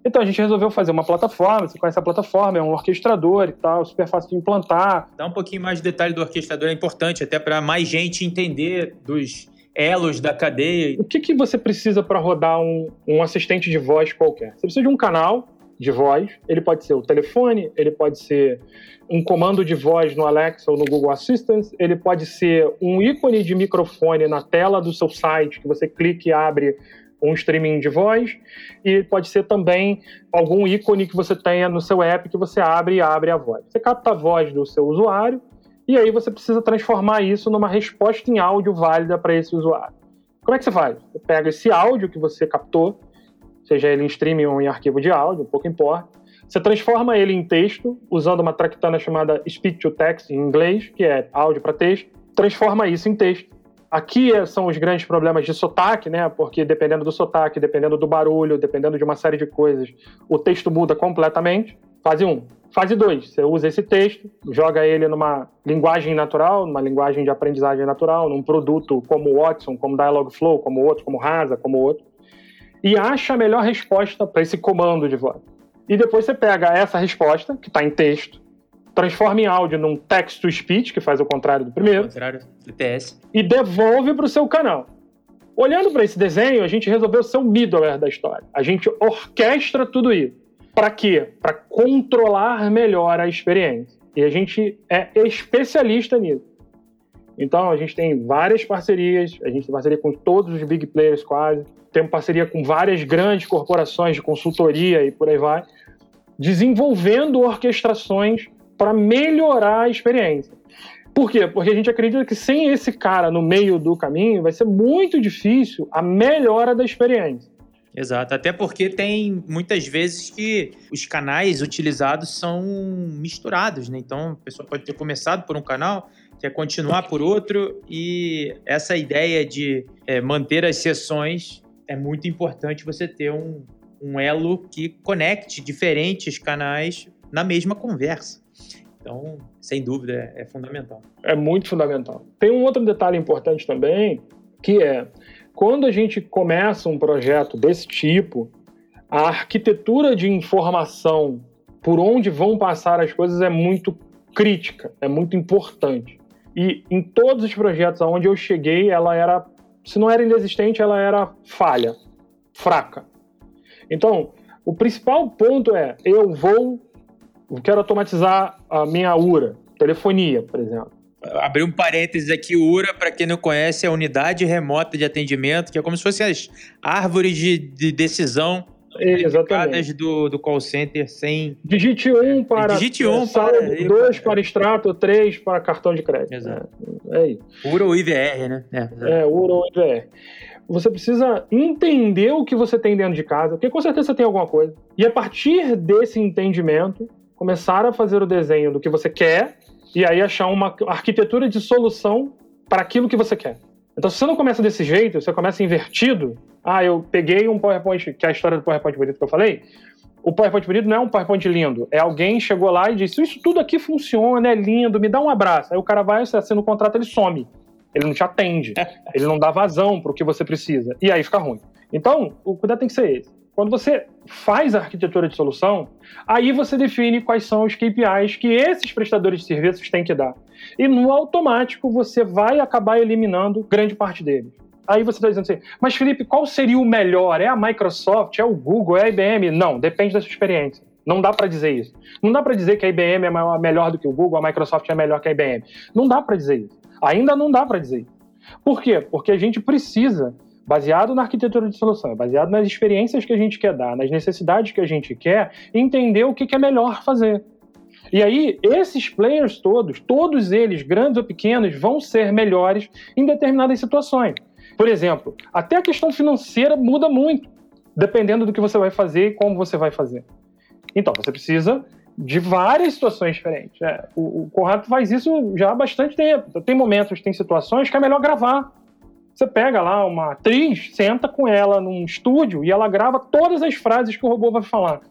Então a gente resolveu fazer uma plataforma, você conhece a plataforma, é um orquestrador e tal, super fácil de implantar. Dá um pouquinho mais de detalhe do orquestrador, é importante até para mais gente entender dos elos da cadeia. O que, que você precisa para rodar um, um assistente de voz qualquer? Você precisa de um canal de voz, ele pode ser o telefone, ele pode ser um comando de voz no Alexa ou no Google Assistant, ele pode ser um ícone de microfone na tela do seu site, que você clica e abre um streaming de voz, e pode ser também algum ícone que você tenha no seu app que você abre e abre a voz. Você capta a voz do seu usuário e aí você precisa transformar isso numa resposta em áudio válida para esse usuário. Como é que você faz? Você pega esse áudio que você captou, seja ele em streaming ou em arquivo de áudio, pouco importa, você transforma ele em texto usando uma tractana chamada speech to text em inglês, que é áudio para texto, transforma isso em texto. Aqui são os grandes problemas de sotaque, né? Porque dependendo do sotaque, dependendo do barulho, dependendo de uma série de coisas, o texto muda completamente. Fase 1. Fase 2, você usa esse texto, joga ele numa linguagem natural, numa linguagem de aprendizagem natural, num produto como o Watson, como Dialogflow, como outro, como Rasa, como outro, e acha a melhor resposta para esse comando de voz. E depois você pega essa resposta, que está em texto, transforma em áudio num text-to-speech, que faz o contrário do primeiro. O contrário do TS. E devolve para o seu canal. Olhando para esse desenho, a gente resolveu ser o middleware da história. A gente orquestra tudo isso. Para quê? Para controlar melhor a experiência. E a gente é especialista nisso. Então, a gente tem várias parcerias, a gente tem parceria com todos os big players quase, temos parceria com várias grandes corporações de consultoria e por aí vai, desenvolvendo orquestrações para melhorar a experiência. Por quê? Porque a gente acredita que sem esse cara no meio do caminho vai ser muito difícil a melhora da experiência. Exato, até porque tem muitas vezes que os canais utilizados são misturados, né? Então a pessoa pode ter começado por um canal quer continuar por outro, e essa ideia de é, manter as sessões é muito importante você ter um, um elo que conecte diferentes canais na mesma conversa. Então, sem dúvida, é, é fundamental. É muito fundamental. Tem um outro detalhe importante também, que é quando a gente começa um projeto desse tipo, a arquitetura de informação por onde vão passar as coisas é muito crítica, é muito importante. E em todos os projetos aonde eu cheguei, ela era, se não era inexistente, ela era falha, fraca. Então, o principal ponto é, eu vou, eu quero automatizar a minha URA, telefonia, por exemplo. Abrir um parênteses aqui, URA, para quem não conhece, é a unidade remota de atendimento, que é como se fossem as árvores de, de decisão Exatamente. do, do call center sem. Digite um para. Digite um é, para. Dois para extrato, três para cartão de crédito. Exato. É, é isso. URA ou IVR, né? É, é URA ou IVR. Você precisa entender o que você tem dentro de casa, porque com certeza você tem alguma coisa. E a partir desse entendimento, começar a fazer o desenho do que você quer e aí achar uma arquitetura de solução para aquilo que você quer. Então, se você não começa desse jeito, você começa invertido. Ah, eu peguei um PowerPoint, que é a história do PowerPoint bonito que eu falei. O PowerPoint bonito não é um PowerPoint lindo. É alguém chegou lá e disse: Isso tudo aqui funciona, é lindo, me dá um abraço. Aí o cara vai, você assina o contrato, ele some. Ele não te atende. ele não dá vazão para o que você precisa. E aí fica ruim. Então, o cuidado tem que ser esse. Quando você faz a arquitetura de solução, aí você define quais são os KPIs que esses prestadores de serviços têm que dar. E no automático você vai acabar eliminando grande parte deles. Aí você está dizendo assim, mas Felipe, qual seria o melhor? É a Microsoft? É o Google? É a IBM? Não, depende da sua experiência. Não dá para dizer isso. Não dá para dizer que a IBM é melhor do que o Google, a Microsoft é melhor que a IBM. Não dá para dizer isso. Ainda não dá para dizer. Por quê? Porque a gente precisa baseado na arquitetura de solução, baseado nas experiências que a gente quer dar, nas necessidades que a gente quer, entender o que é melhor fazer. E aí, esses players todos, todos eles, grandes ou pequenos, vão ser melhores em determinadas situações. Por exemplo, até a questão financeira muda muito, dependendo do que você vai fazer e como você vai fazer. Então, você precisa de várias situações diferentes. É, o, o Conrado faz isso já há bastante tempo. Tem momentos, tem situações que é melhor gravar você pega lá uma atriz, senta com ela num estúdio e ela grava todas as frases que o robô vai falar.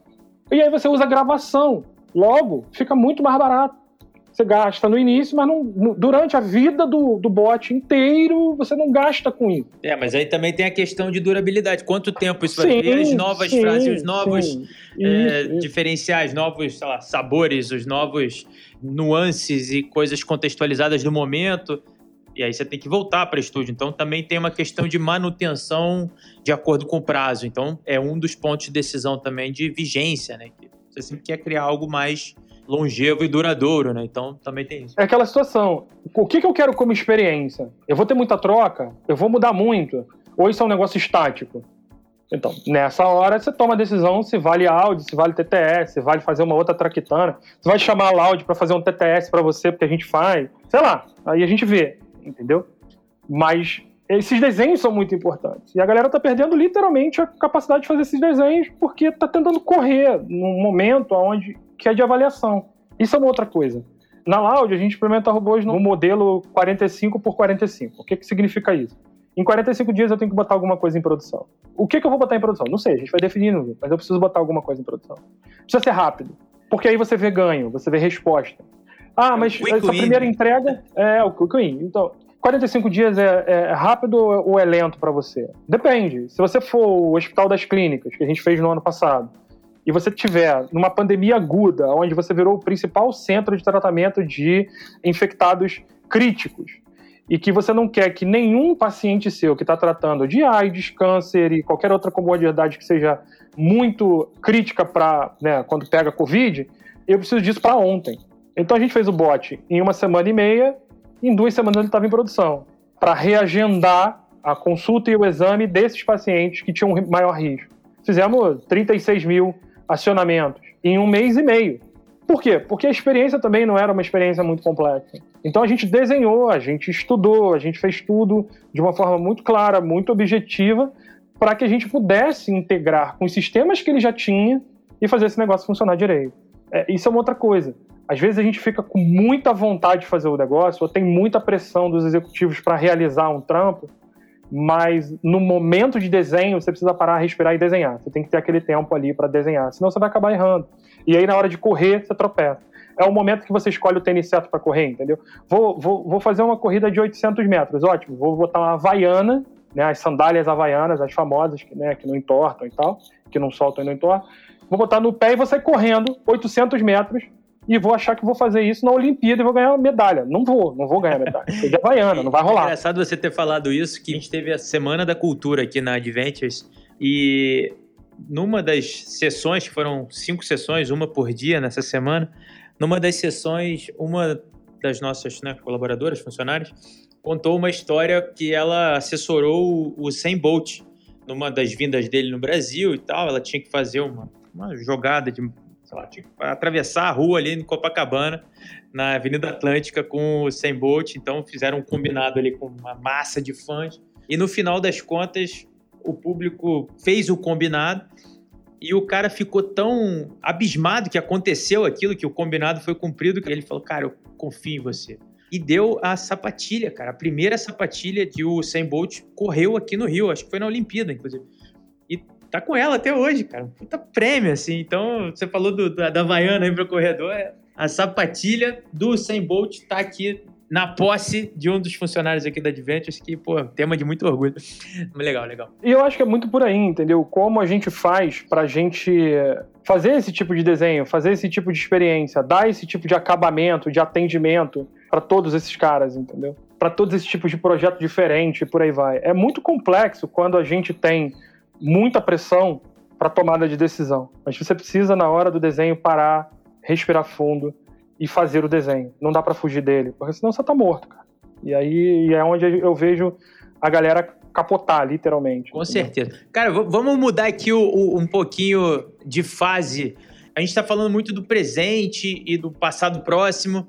E aí você usa a gravação. Logo, fica muito mais barato. Você gasta no início, mas não, durante a vida do, do bot inteiro, você não gasta com isso. É, mas aí também tem a questão de durabilidade. Quanto tempo isso vai ter? As novas sim, frases, os novos é, isso, diferenciais, novos lá, sabores, os novos nuances e coisas contextualizadas do momento e aí você tem que voltar para estúdio. Então também tem uma questão de manutenção de acordo com o prazo. Então é um dos pontos de decisão também de vigência, né? Você sempre quer criar algo mais longevo e duradouro, né? Então também tem isso. É aquela situação. O que, que eu quero como experiência? Eu vou ter muita troca? Eu vou mudar muito? Ou isso é um negócio estático? Então, nessa hora você toma a decisão se vale áudio, se vale TTS, se vale fazer uma outra traquitana, se vai chamar a Loud para fazer um TTS para você, porque a gente faz, sei lá. Aí a gente vê entendeu? Mas esses desenhos são muito importantes. E a galera tá perdendo literalmente a capacidade de fazer esses desenhos porque tá tentando correr num momento onde que é de avaliação. Isso é uma outra coisa. Na Loud, a gente implementa robôs no modelo 45 por 45. O que, que significa isso? Em 45 dias eu tenho que botar alguma coisa em produção. O que, que eu vou botar em produção? Não sei, a gente vai definindo, mas eu preciso botar alguma coisa em produção. Precisa ser rápido, porque aí você vê ganho, você vê resposta. Ah, é mas essa primeira entrega é o quick win. Então, 45 dias é, é rápido ou é lento para você? Depende. Se você for o Hospital das Clínicas, que a gente fez no ano passado, e você tiver numa pandemia aguda, onde você virou o principal centro de tratamento de infectados críticos, e que você não quer que nenhum paciente seu que está tratando de AIDS, câncer e qualquer outra comorbidade que seja muito crítica para né, quando pega Covid, eu preciso disso para ontem. Então a gente fez o bot em uma semana e meia, em duas semanas ele estava em produção, para reagendar a consulta e o exame desses pacientes que tinham maior risco. Fizemos 36 mil acionamentos em um mês e meio. Por quê? Porque a experiência também não era uma experiência muito complexa. Então a gente desenhou, a gente estudou, a gente fez tudo de uma forma muito clara, muito objetiva, para que a gente pudesse integrar com os sistemas que ele já tinha e fazer esse negócio funcionar direito. É, isso é uma outra coisa. Às vezes a gente fica com muita vontade de fazer o negócio, ou tem muita pressão dos executivos para realizar um trampo, mas no momento de desenho você precisa parar, respirar e desenhar. Você tem que ter aquele tempo ali para desenhar, senão você vai acabar errando. E aí na hora de correr você tropeça. É o momento que você escolhe o tênis certo para correr, entendeu? Vou, vou, vou fazer uma corrida de 800 metros, ótimo. Vou botar uma havaiana, né, as sandálias havaianas, as famosas, né, que não entortam e tal, que não soltam e não entortam. Vou botar no pé e vou sair correndo 800 metros e vou achar que vou fazer isso na Olimpíada e vou ganhar medalha. Não vou, não vou ganhar medalha. Sou de Havaiana, não vai rolar. É engraçado você ter falado isso, que a gente teve a Semana da Cultura aqui na Adventures e numa das sessões, que foram cinco sessões, uma por dia nessa semana, numa das sessões, uma das nossas né, colaboradoras, funcionárias, contou uma história que ela assessorou o Sam Bolt numa das vindas dele no Brasil e tal. Ela tinha que fazer uma, uma jogada de sei lá, tinha que atravessar a rua ali em Copacabana, na Avenida Atlântica, com o Sam Bolt. Então fizeram um combinado ali com uma massa de fãs. E no final das contas, o público fez o combinado e o cara ficou tão abismado que aconteceu aquilo, que o combinado foi cumprido, que ele falou: Cara, eu confio em você. E deu a sapatilha, cara. A primeira sapatilha que o Sam Bolt correu aqui no Rio, acho que foi na Olimpíada, inclusive tá com ela até hoje, cara. Puta prêmio, assim. Então, você falou do, da, da Havaiana aí pro corredor. É, a sapatilha do Sam Bolt tá aqui na posse de um dos funcionários aqui da Adventures, que, pô, tema de muito orgulho. legal, legal. E eu acho que é muito por aí, entendeu? Como a gente faz pra gente fazer esse tipo de desenho, fazer esse tipo de experiência, dar esse tipo de acabamento, de atendimento para todos esses caras, entendeu? Para todos esses tipos de projeto diferente e por aí vai. É muito complexo quando a gente tem muita pressão para tomada de decisão. Mas você precisa, na hora do desenho, parar, respirar fundo e fazer o desenho. Não dá para fugir dele, porque senão você tá morto, cara. E aí é onde eu vejo a galera capotar, literalmente. Com entendeu? certeza. Cara, vamos mudar aqui o, o, um pouquinho de fase. A gente está falando muito do presente e do passado próximo.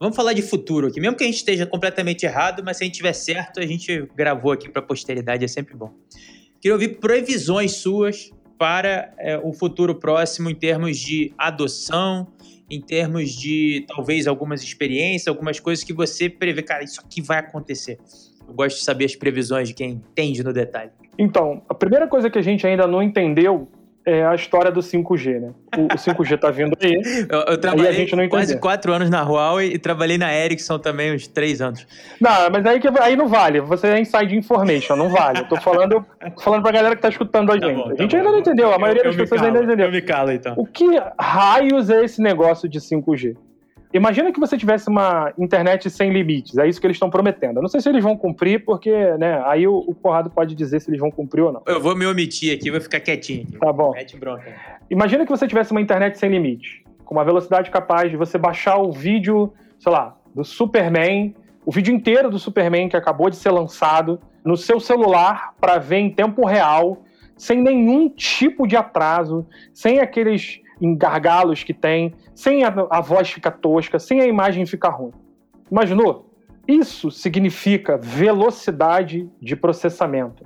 Vamos falar de futuro aqui. Mesmo que a gente esteja completamente errado, mas se a gente tiver certo, a gente gravou aqui para a posteridade, é sempre bom. Queria ouvir previsões suas para é, o futuro próximo em termos de adoção, em termos de talvez algumas experiências, algumas coisas que você prevê, cara, isso aqui vai acontecer. Eu gosto de saber as previsões de quem entende no detalhe. Então, a primeira coisa que a gente ainda não entendeu é a história do 5G, né? O, o 5G tá vindo aí. eu, eu trabalhei a gente não quase quatro anos na Huawei e trabalhei na Ericsson também uns três anos. Não, mas aí, que, aí não vale. Você é inside information, não vale. Eu tô falando, falando pra galera que tá escutando a tá gente. Tá bom, tá a gente bom, ainda não entendeu, a maioria eu, das pessoas ainda não entendeu. Eu me calo, então. O que raios é esse negócio de 5G? Imagina que você tivesse uma internet sem limites, é isso que eles estão prometendo. Eu não sei se eles vão cumprir, porque né, aí o, o Corrado pode dizer se eles vão cumprir ou não. Eu vou me omitir aqui, vou ficar quietinho. Aqui. Tá bom. Mete bronca. Imagina que você tivesse uma internet sem limite, com uma velocidade capaz de você baixar o vídeo, sei lá, do Superman, o vídeo inteiro do Superman que acabou de ser lançado, no seu celular para ver em tempo real, sem nenhum tipo de atraso, sem aqueles em gargalos que tem, sem a, a voz ficar tosca, sem a imagem ficar ruim. Imaginou? Isso significa velocidade de processamento,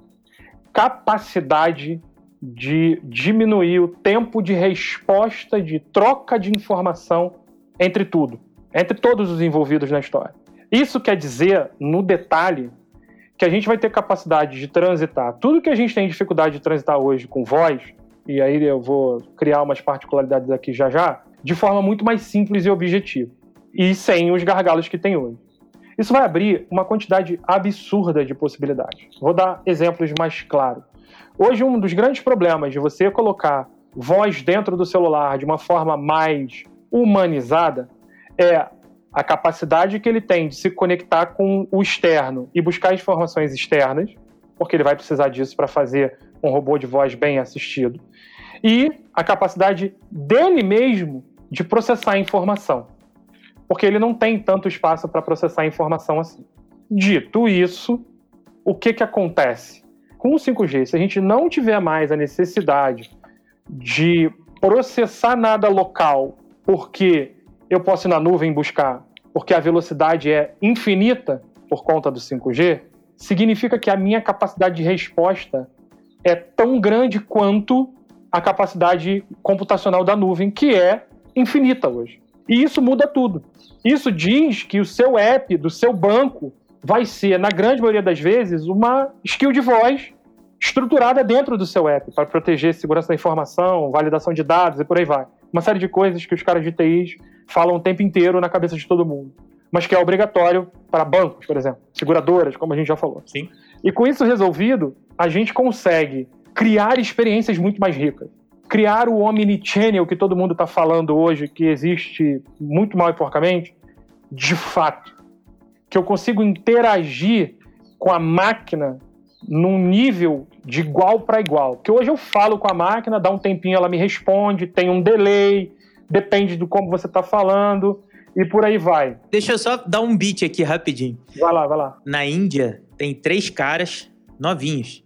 capacidade de diminuir o tempo de resposta, de troca de informação entre tudo, entre todos os envolvidos na história. Isso quer dizer, no detalhe, que a gente vai ter capacidade de transitar tudo que a gente tem dificuldade de transitar hoje com voz, e aí eu vou criar umas particularidades aqui já já, de forma muito mais simples e objetiva, e sem os gargalos que tem hoje. Isso vai abrir uma quantidade absurda de possibilidades. Vou dar exemplos mais claros. Hoje, um dos grandes problemas de você colocar voz dentro do celular de uma forma mais humanizada é a capacidade que ele tem de se conectar com o externo e buscar informações externas, porque ele vai precisar disso para fazer um robô de voz bem assistido, e a capacidade dele mesmo de processar informação, porque ele não tem tanto espaço para processar informação assim. Dito isso, o que, que acontece? Com o 5G, se a gente não tiver mais a necessidade de processar nada local, porque eu posso ir na nuvem buscar, porque a velocidade é infinita por conta do 5G, significa que a minha capacidade de resposta é tão grande quanto a capacidade computacional da nuvem, que é infinita hoje. E isso muda tudo. Isso diz que o seu app do seu banco vai ser, na grande maioria das vezes, uma skill de voz estruturada dentro do seu app para proteger segurança da informação, validação de dados e por aí vai. Uma série de coisas que os caras de TIs falam o tempo inteiro na cabeça de todo mundo, mas que é obrigatório para bancos, por exemplo, seguradoras, como a gente já falou. Sim. E com isso resolvido, a gente consegue criar experiências muito mais ricas. Criar o omnichannel que todo mundo está falando hoje, que existe muito mal e porcamente, de fato. Que eu consigo interagir com a máquina num nível de igual para igual. Que hoje eu falo com a máquina, dá um tempinho, ela me responde, tem um delay, depende do como você está falando e por aí vai. Deixa eu só dar um beat aqui rapidinho. Vai lá, vai lá. Na Índia, tem três caras novinhos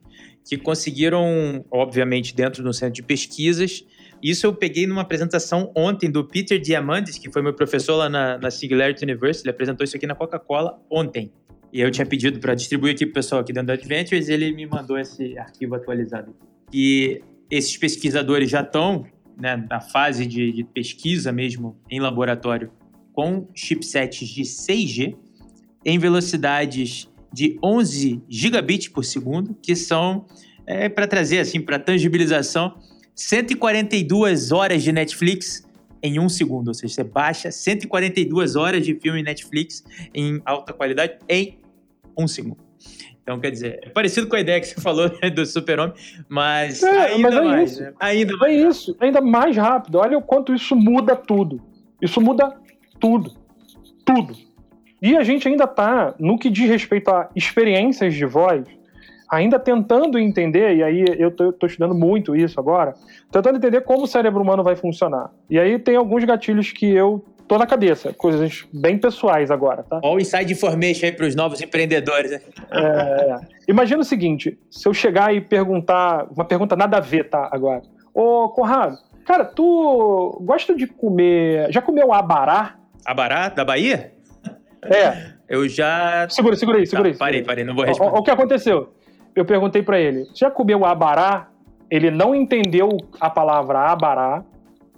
que conseguiram, obviamente, dentro do centro de pesquisas. Isso eu peguei numa apresentação ontem do Peter Diamandis, que foi meu professor lá na, na Singularity University. Ele apresentou isso aqui na Coca-Cola ontem. E eu tinha pedido para distribuir aqui para o pessoal aqui dentro do Adventures, e ele me mandou esse arquivo atualizado. E esses pesquisadores já estão né, na fase de, de pesquisa mesmo em laboratório com chipsets de 6G em velocidades de 11 gigabits por segundo, que são, é, para trazer assim, para tangibilização, 142 horas de Netflix em um segundo. Ou seja, você baixa 142 horas de filme Netflix em alta qualidade em um segundo. Então, quer dizer, é parecido com a ideia que você falou né, do super-homem, mas é, ainda mas é mais. Isso. Né? Ainda é mais. isso, ainda mais rápido. Olha o quanto isso muda tudo. Isso muda tudo. Tudo. E a gente ainda está, no que diz respeito a experiências de voz, ainda tentando entender, e aí eu estou estudando muito isso agora, tentando entender como o cérebro humano vai funcionar. E aí tem alguns gatilhos que eu tô na cabeça, coisas bem pessoais agora, tá? Olha o inside information aí para os novos empreendedores. Né? É, imagina o seguinte, se eu chegar e perguntar, uma pergunta nada a ver, tá, agora. Ô, Conrado, cara, tu gosta de comer, já comeu abará? Abará, da Bahia? É. Eu já... Segura, segura aí, segura tá, aí. Parei, parei, não vou responder. O, o que aconteceu? Eu perguntei para ele, já comeu abará? Ele não entendeu a palavra abará,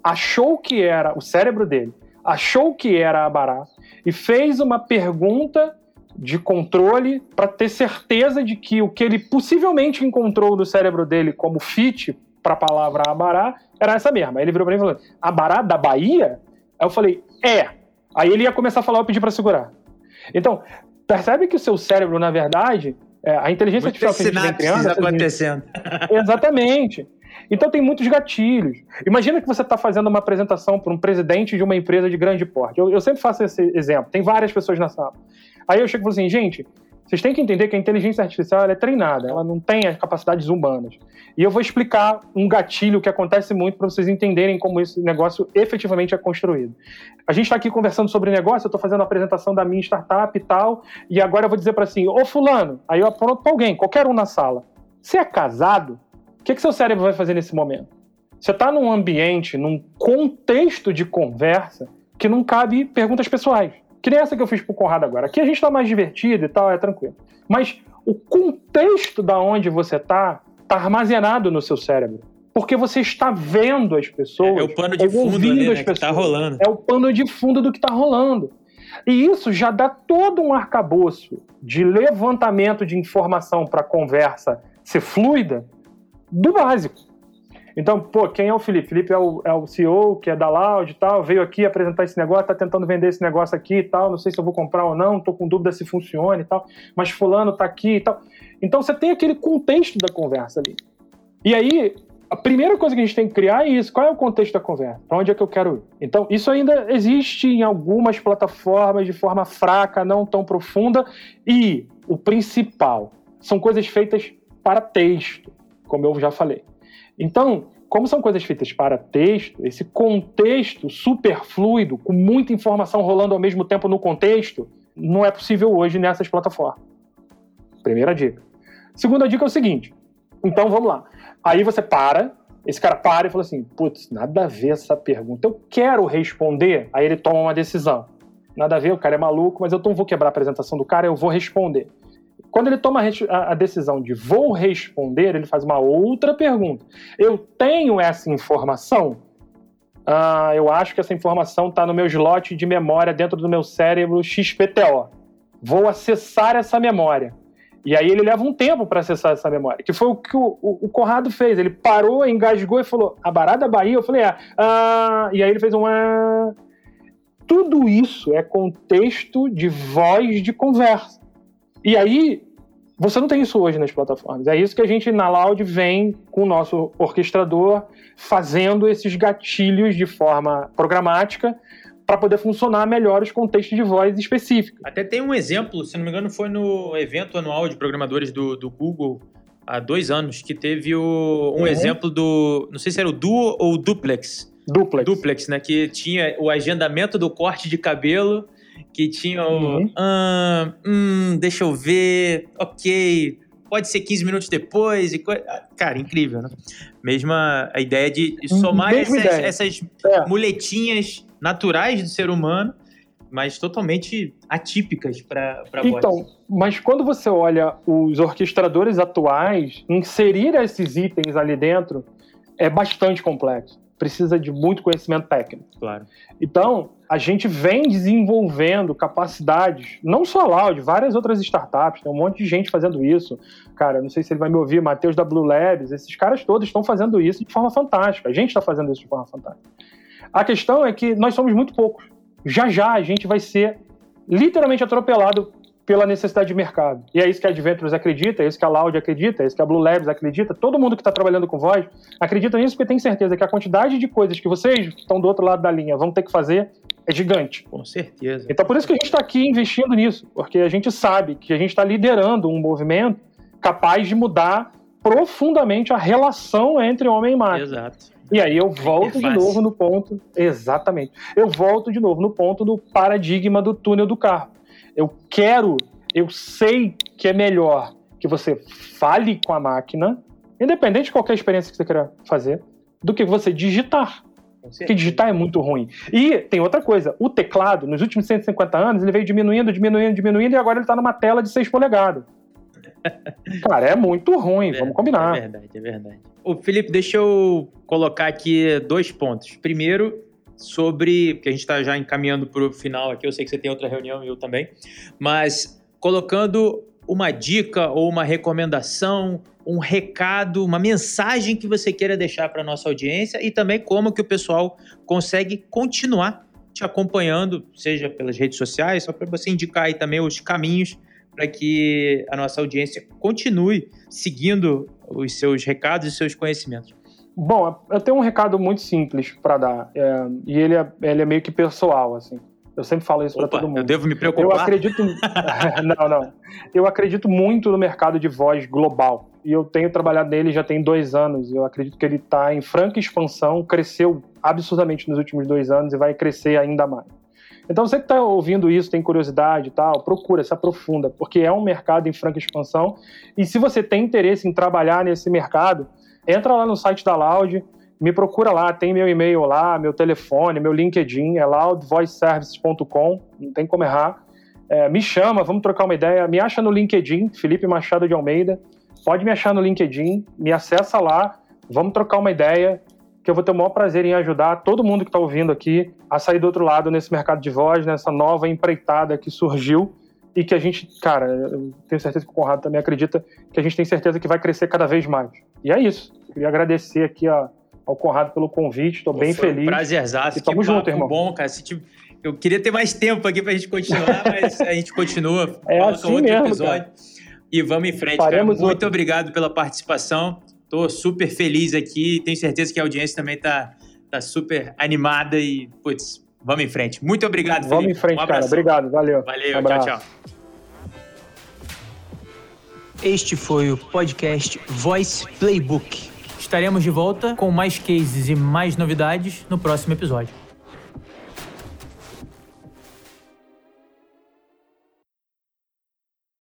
achou que era o cérebro dele achou que era Abará e fez uma pergunta de controle para ter certeza de que o que ele possivelmente encontrou no cérebro dele como fit para a palavra Abará era essa mesma. Aí ele virou para mim e falou: Abará da Bahia? Aí eu falei: É. Aí ele ia começar a falar, eu pedi para segurar. Então, percebe que o seu cérebro, na verdade, é, a inteligência artificial que a gente vem acontecendo. Exatamente. Então tem muitos gatilhos. Imagina que você está fazendo uma apresentação para um presidente de uma empresa de grande porte. Eu, eu, sempre faço esse exemplo. Tem várias pessoas na sala. Aí eu chego e falo assim, gente, vocês têm que entender que a inteligência artificial é treinada, ela não tem as capacidades humanas. E eu vou explicar um gatilho que acontece muito para vocês entenderem como esse negócio efetivamente é construído. A gente está aqui conversando sobre negócio, eu estou fazendo a apresentação da minha startup e tal, e agora eu vou dizer para assim, ô fulano, aí eu apronto para alguém, qualquer um na sala. Você é casado? O que, que seu cérebro vai fazer nesse momento? Você está num ambiente, num contexto de conversa que não cabe perguntas pessoais. Que nem essa que eu fiz pro Conrado agora. Aqui a gente está mais divertido e tal, é tranquilo. Mas o contexto da onde você está está armazenado no seu cérebro. Porque você está vendo as pessoas. É, é o pano de fundo ali, né, as pessoas. Que tá rolando. É o pano de fundo do que está rolando. E isso já dá todo um arcabouço de levantamento de informação para a conversa ser fluida do básico. Então, pô, quem é o Felipe? Felipe é o, é o CEO, que é da Loud e tal, veio aqui apresentar esse negócio, tá tentando vender esse negócio aqui e tal, não sei se eu vou comprar ou não, tô com dúvida se funciona e tal, mas fulano tá aqui e tal. Então você tem aquele contexto da conversa ali. E aí, a primeira coisa que a gente tem que criar é isso. Qual é o contexto da conversa? Para onde é que eu quero ir? Então, isso ainda existe em algumas plataformas de forma fraca, não tão profunda. E o principal, são coisas feitas para texto como eu já falei. Então, como são coisas feitas para texto, esse contexto super fluido, com muita informação rolando ao mesmo tempo no contexto, não é possível hoje nessas plataformas. Primeira dica. Segunda dica é o seguinte: então vamos lá. Aí você para, esse cara para e fala assim: putz, nada a ver essa pergunta. Eu quero responder. Aí ele toma uma decisão. Nada a ver, o cara é maluco, mas eu não vou quebrar a apresentação do cara, eu vou responder. Quando ele toma a decisão de vou responder, ele faz uma outra pergunta. Eu tenho essa informação? ah, eu acho que essa informação está no meu slot de memória dentro do meu cérebro XPTO. Vou acessar essa memória. E aí ele leva um tempo para acessar essa memória, que foi o que o, o, o, Conrado fez. Ele parou, engasgou e falou: a Barada Bahia? Eu falei: é. Ah, e aí ele fez um. Ah. Tudo isso é contexto de voz de conversa. E aí você não tem isso hoje nas plataformas. É isso que a gente na Loud vem com o nosso orquestrador fazendo esses gatilhos de forma programática para poder funcionar melhor os contextos de voz específicos. Até tem um exemplo, se não me engano, foi no evento anual de programadores do, do Google há dois anos, que teve o, um uhum. exemplo do. Não sei se era o Duo ou o Duplex. Duplex. Duplex, né? Que tinha o agendamento do corte de cabelo, que tinha o. Uhum. Ah, hum, deixa eu ver. Ok. Pode ser 15 minutos depois. E co... Cara, incrível, né? Mesma a ideia de somar essas, ideia. essas é. muletinhas naturais do ser humano, mas totalmente atípicas para Então, mas quando você olha os orquestradores atuais, inserir esses itens ali dentro é bastante complexo. Precisa de muito conhecimento técnico. Claro. Então, a gente vem desenvolvendo capacidades, não só a Loud, várias outras startups, tem um monte de gente fazendo isso. Cara, não sei se ele vai me ouvir, Matheus da Blue Labs, esses caras todos estão fazendo isso de forma fantástica. A gente está fazendo isso de forma fantástica. A questão é que nós somos muito poucos. Já já a gente vai ser literalmente atropelado pela necessidade de mercado. E é isso que a Adventures acredita, é isso que a Loud acredita, é isso que a Blue Labs acredita. Todo mundo que está trabalhando com voz acredita nisso porque tem certeza que a quantidade de coisas que vocês estão do outro lado da linha vão ter que fazer é gigante. Com certeza. Então por isso que a gente está aqui investindo nisso, porque a gente sabe que a gente está liderando um movimento capaz de mudar profundamente a relação entre homem e máquina. Exato. E aí eu volto de novo no ponto. Exatamente. Eu volto de novo no ponto do paradigma do túnel do carro. Eu quero, eu sei que é melhor que você fale com a máquina, independente de qualquer experiência que você queira fazer, do que você digitar. Porque digitar é muito ruim. E tem outra coisa: o teclado, nos últimos 150 anos, ele veio diminuindo, diminuindo, diminuindo, e agora ele está numa tela de 6 polegadas. Cara, é muito ruim, é, vamos combinar. É verdade, é verdade. Ô, Felipe, deixa eu colocar aqui dois pontos. Primeiro, sobre. Porque a gente está já encaminhando para o final aqui, eu sei que você tem outra reunião e eu também. Mas colocando uma dica ou uma recomendação, um recado, uma mensagem que você queira deixar para nossa audiência e também como que o pessoal consegue continuar te acompanhando, seja pelas redes sociais, só para você indicar aí também os caminhos para que a nossa audiência continue seguindo os seus recados e seus conhecimentos. Bom, eu tenho um recado muito simples para dar, é, e ele é, ele é meio que pessoal, assim. Eu sempre falo isso para todo mundo. Eu devo me preocupar? Eu acredito. não, não. Eu acredito muito no mercado de voz global. E eu tenho trabalhado nele já tem dois anos. Eu acredito que ele está em franca expansão, cresceu absurdamente nos últimos dois anos e vai crescer ainda mais. Então você que está ouvindo isso, tem curiosidade e tal, procura, se aprofunda, porque é um mercado em franca expansão. E se você tem interesse em trabalhar nesse mercado, entra lá no site da Loud, me procura lá, tem meu e-mail lá, meu telefone, meu LinkedIn, é loudvoiceservices.com, não tem como errar. É, me chama, vamos trocar uma ideia. Me acha no LinkedIn, Felipe Machado de Almeida. Pode me achar no LinkedIn, me acessa lá, vamos trocar uma ideia que eu vou ter o maior prazer em ajudar todo mundo que está ouvindo aqui a sair do outro lado nesse mercado de voz, nessa nova empreitada que surgiu e que a gente, cara, eu tenho certeza que o Conrado também acredita que a gente tem certeza que vai crescer cada vez mais. E é isso. Queria agradecer aqui a, ao Conrado pelo convite, estou bem foi feliz. Um prazerzaço, Tamo junto, irmão. bom, cara. Eu queria ter mais tempo aqui para a gente continuar, mas a gente continua. É assim outro mesmo, episódio. Cara. E vamos em frente, Faremos cara. Muito outro. obrigado pela participação. Tô super feliz aqui. Tenho certeza que a audiência também tá, tá super animada e, putz, vamos em frente. Muito obrigado, Vamos Felipe. em frente, um cara. Obrigado, valeu. Valeu, um tchau, tchau. Este foi o podcast Voice Playbook. Estaremos de volta com mais cases e mais novidades no próximo episódio.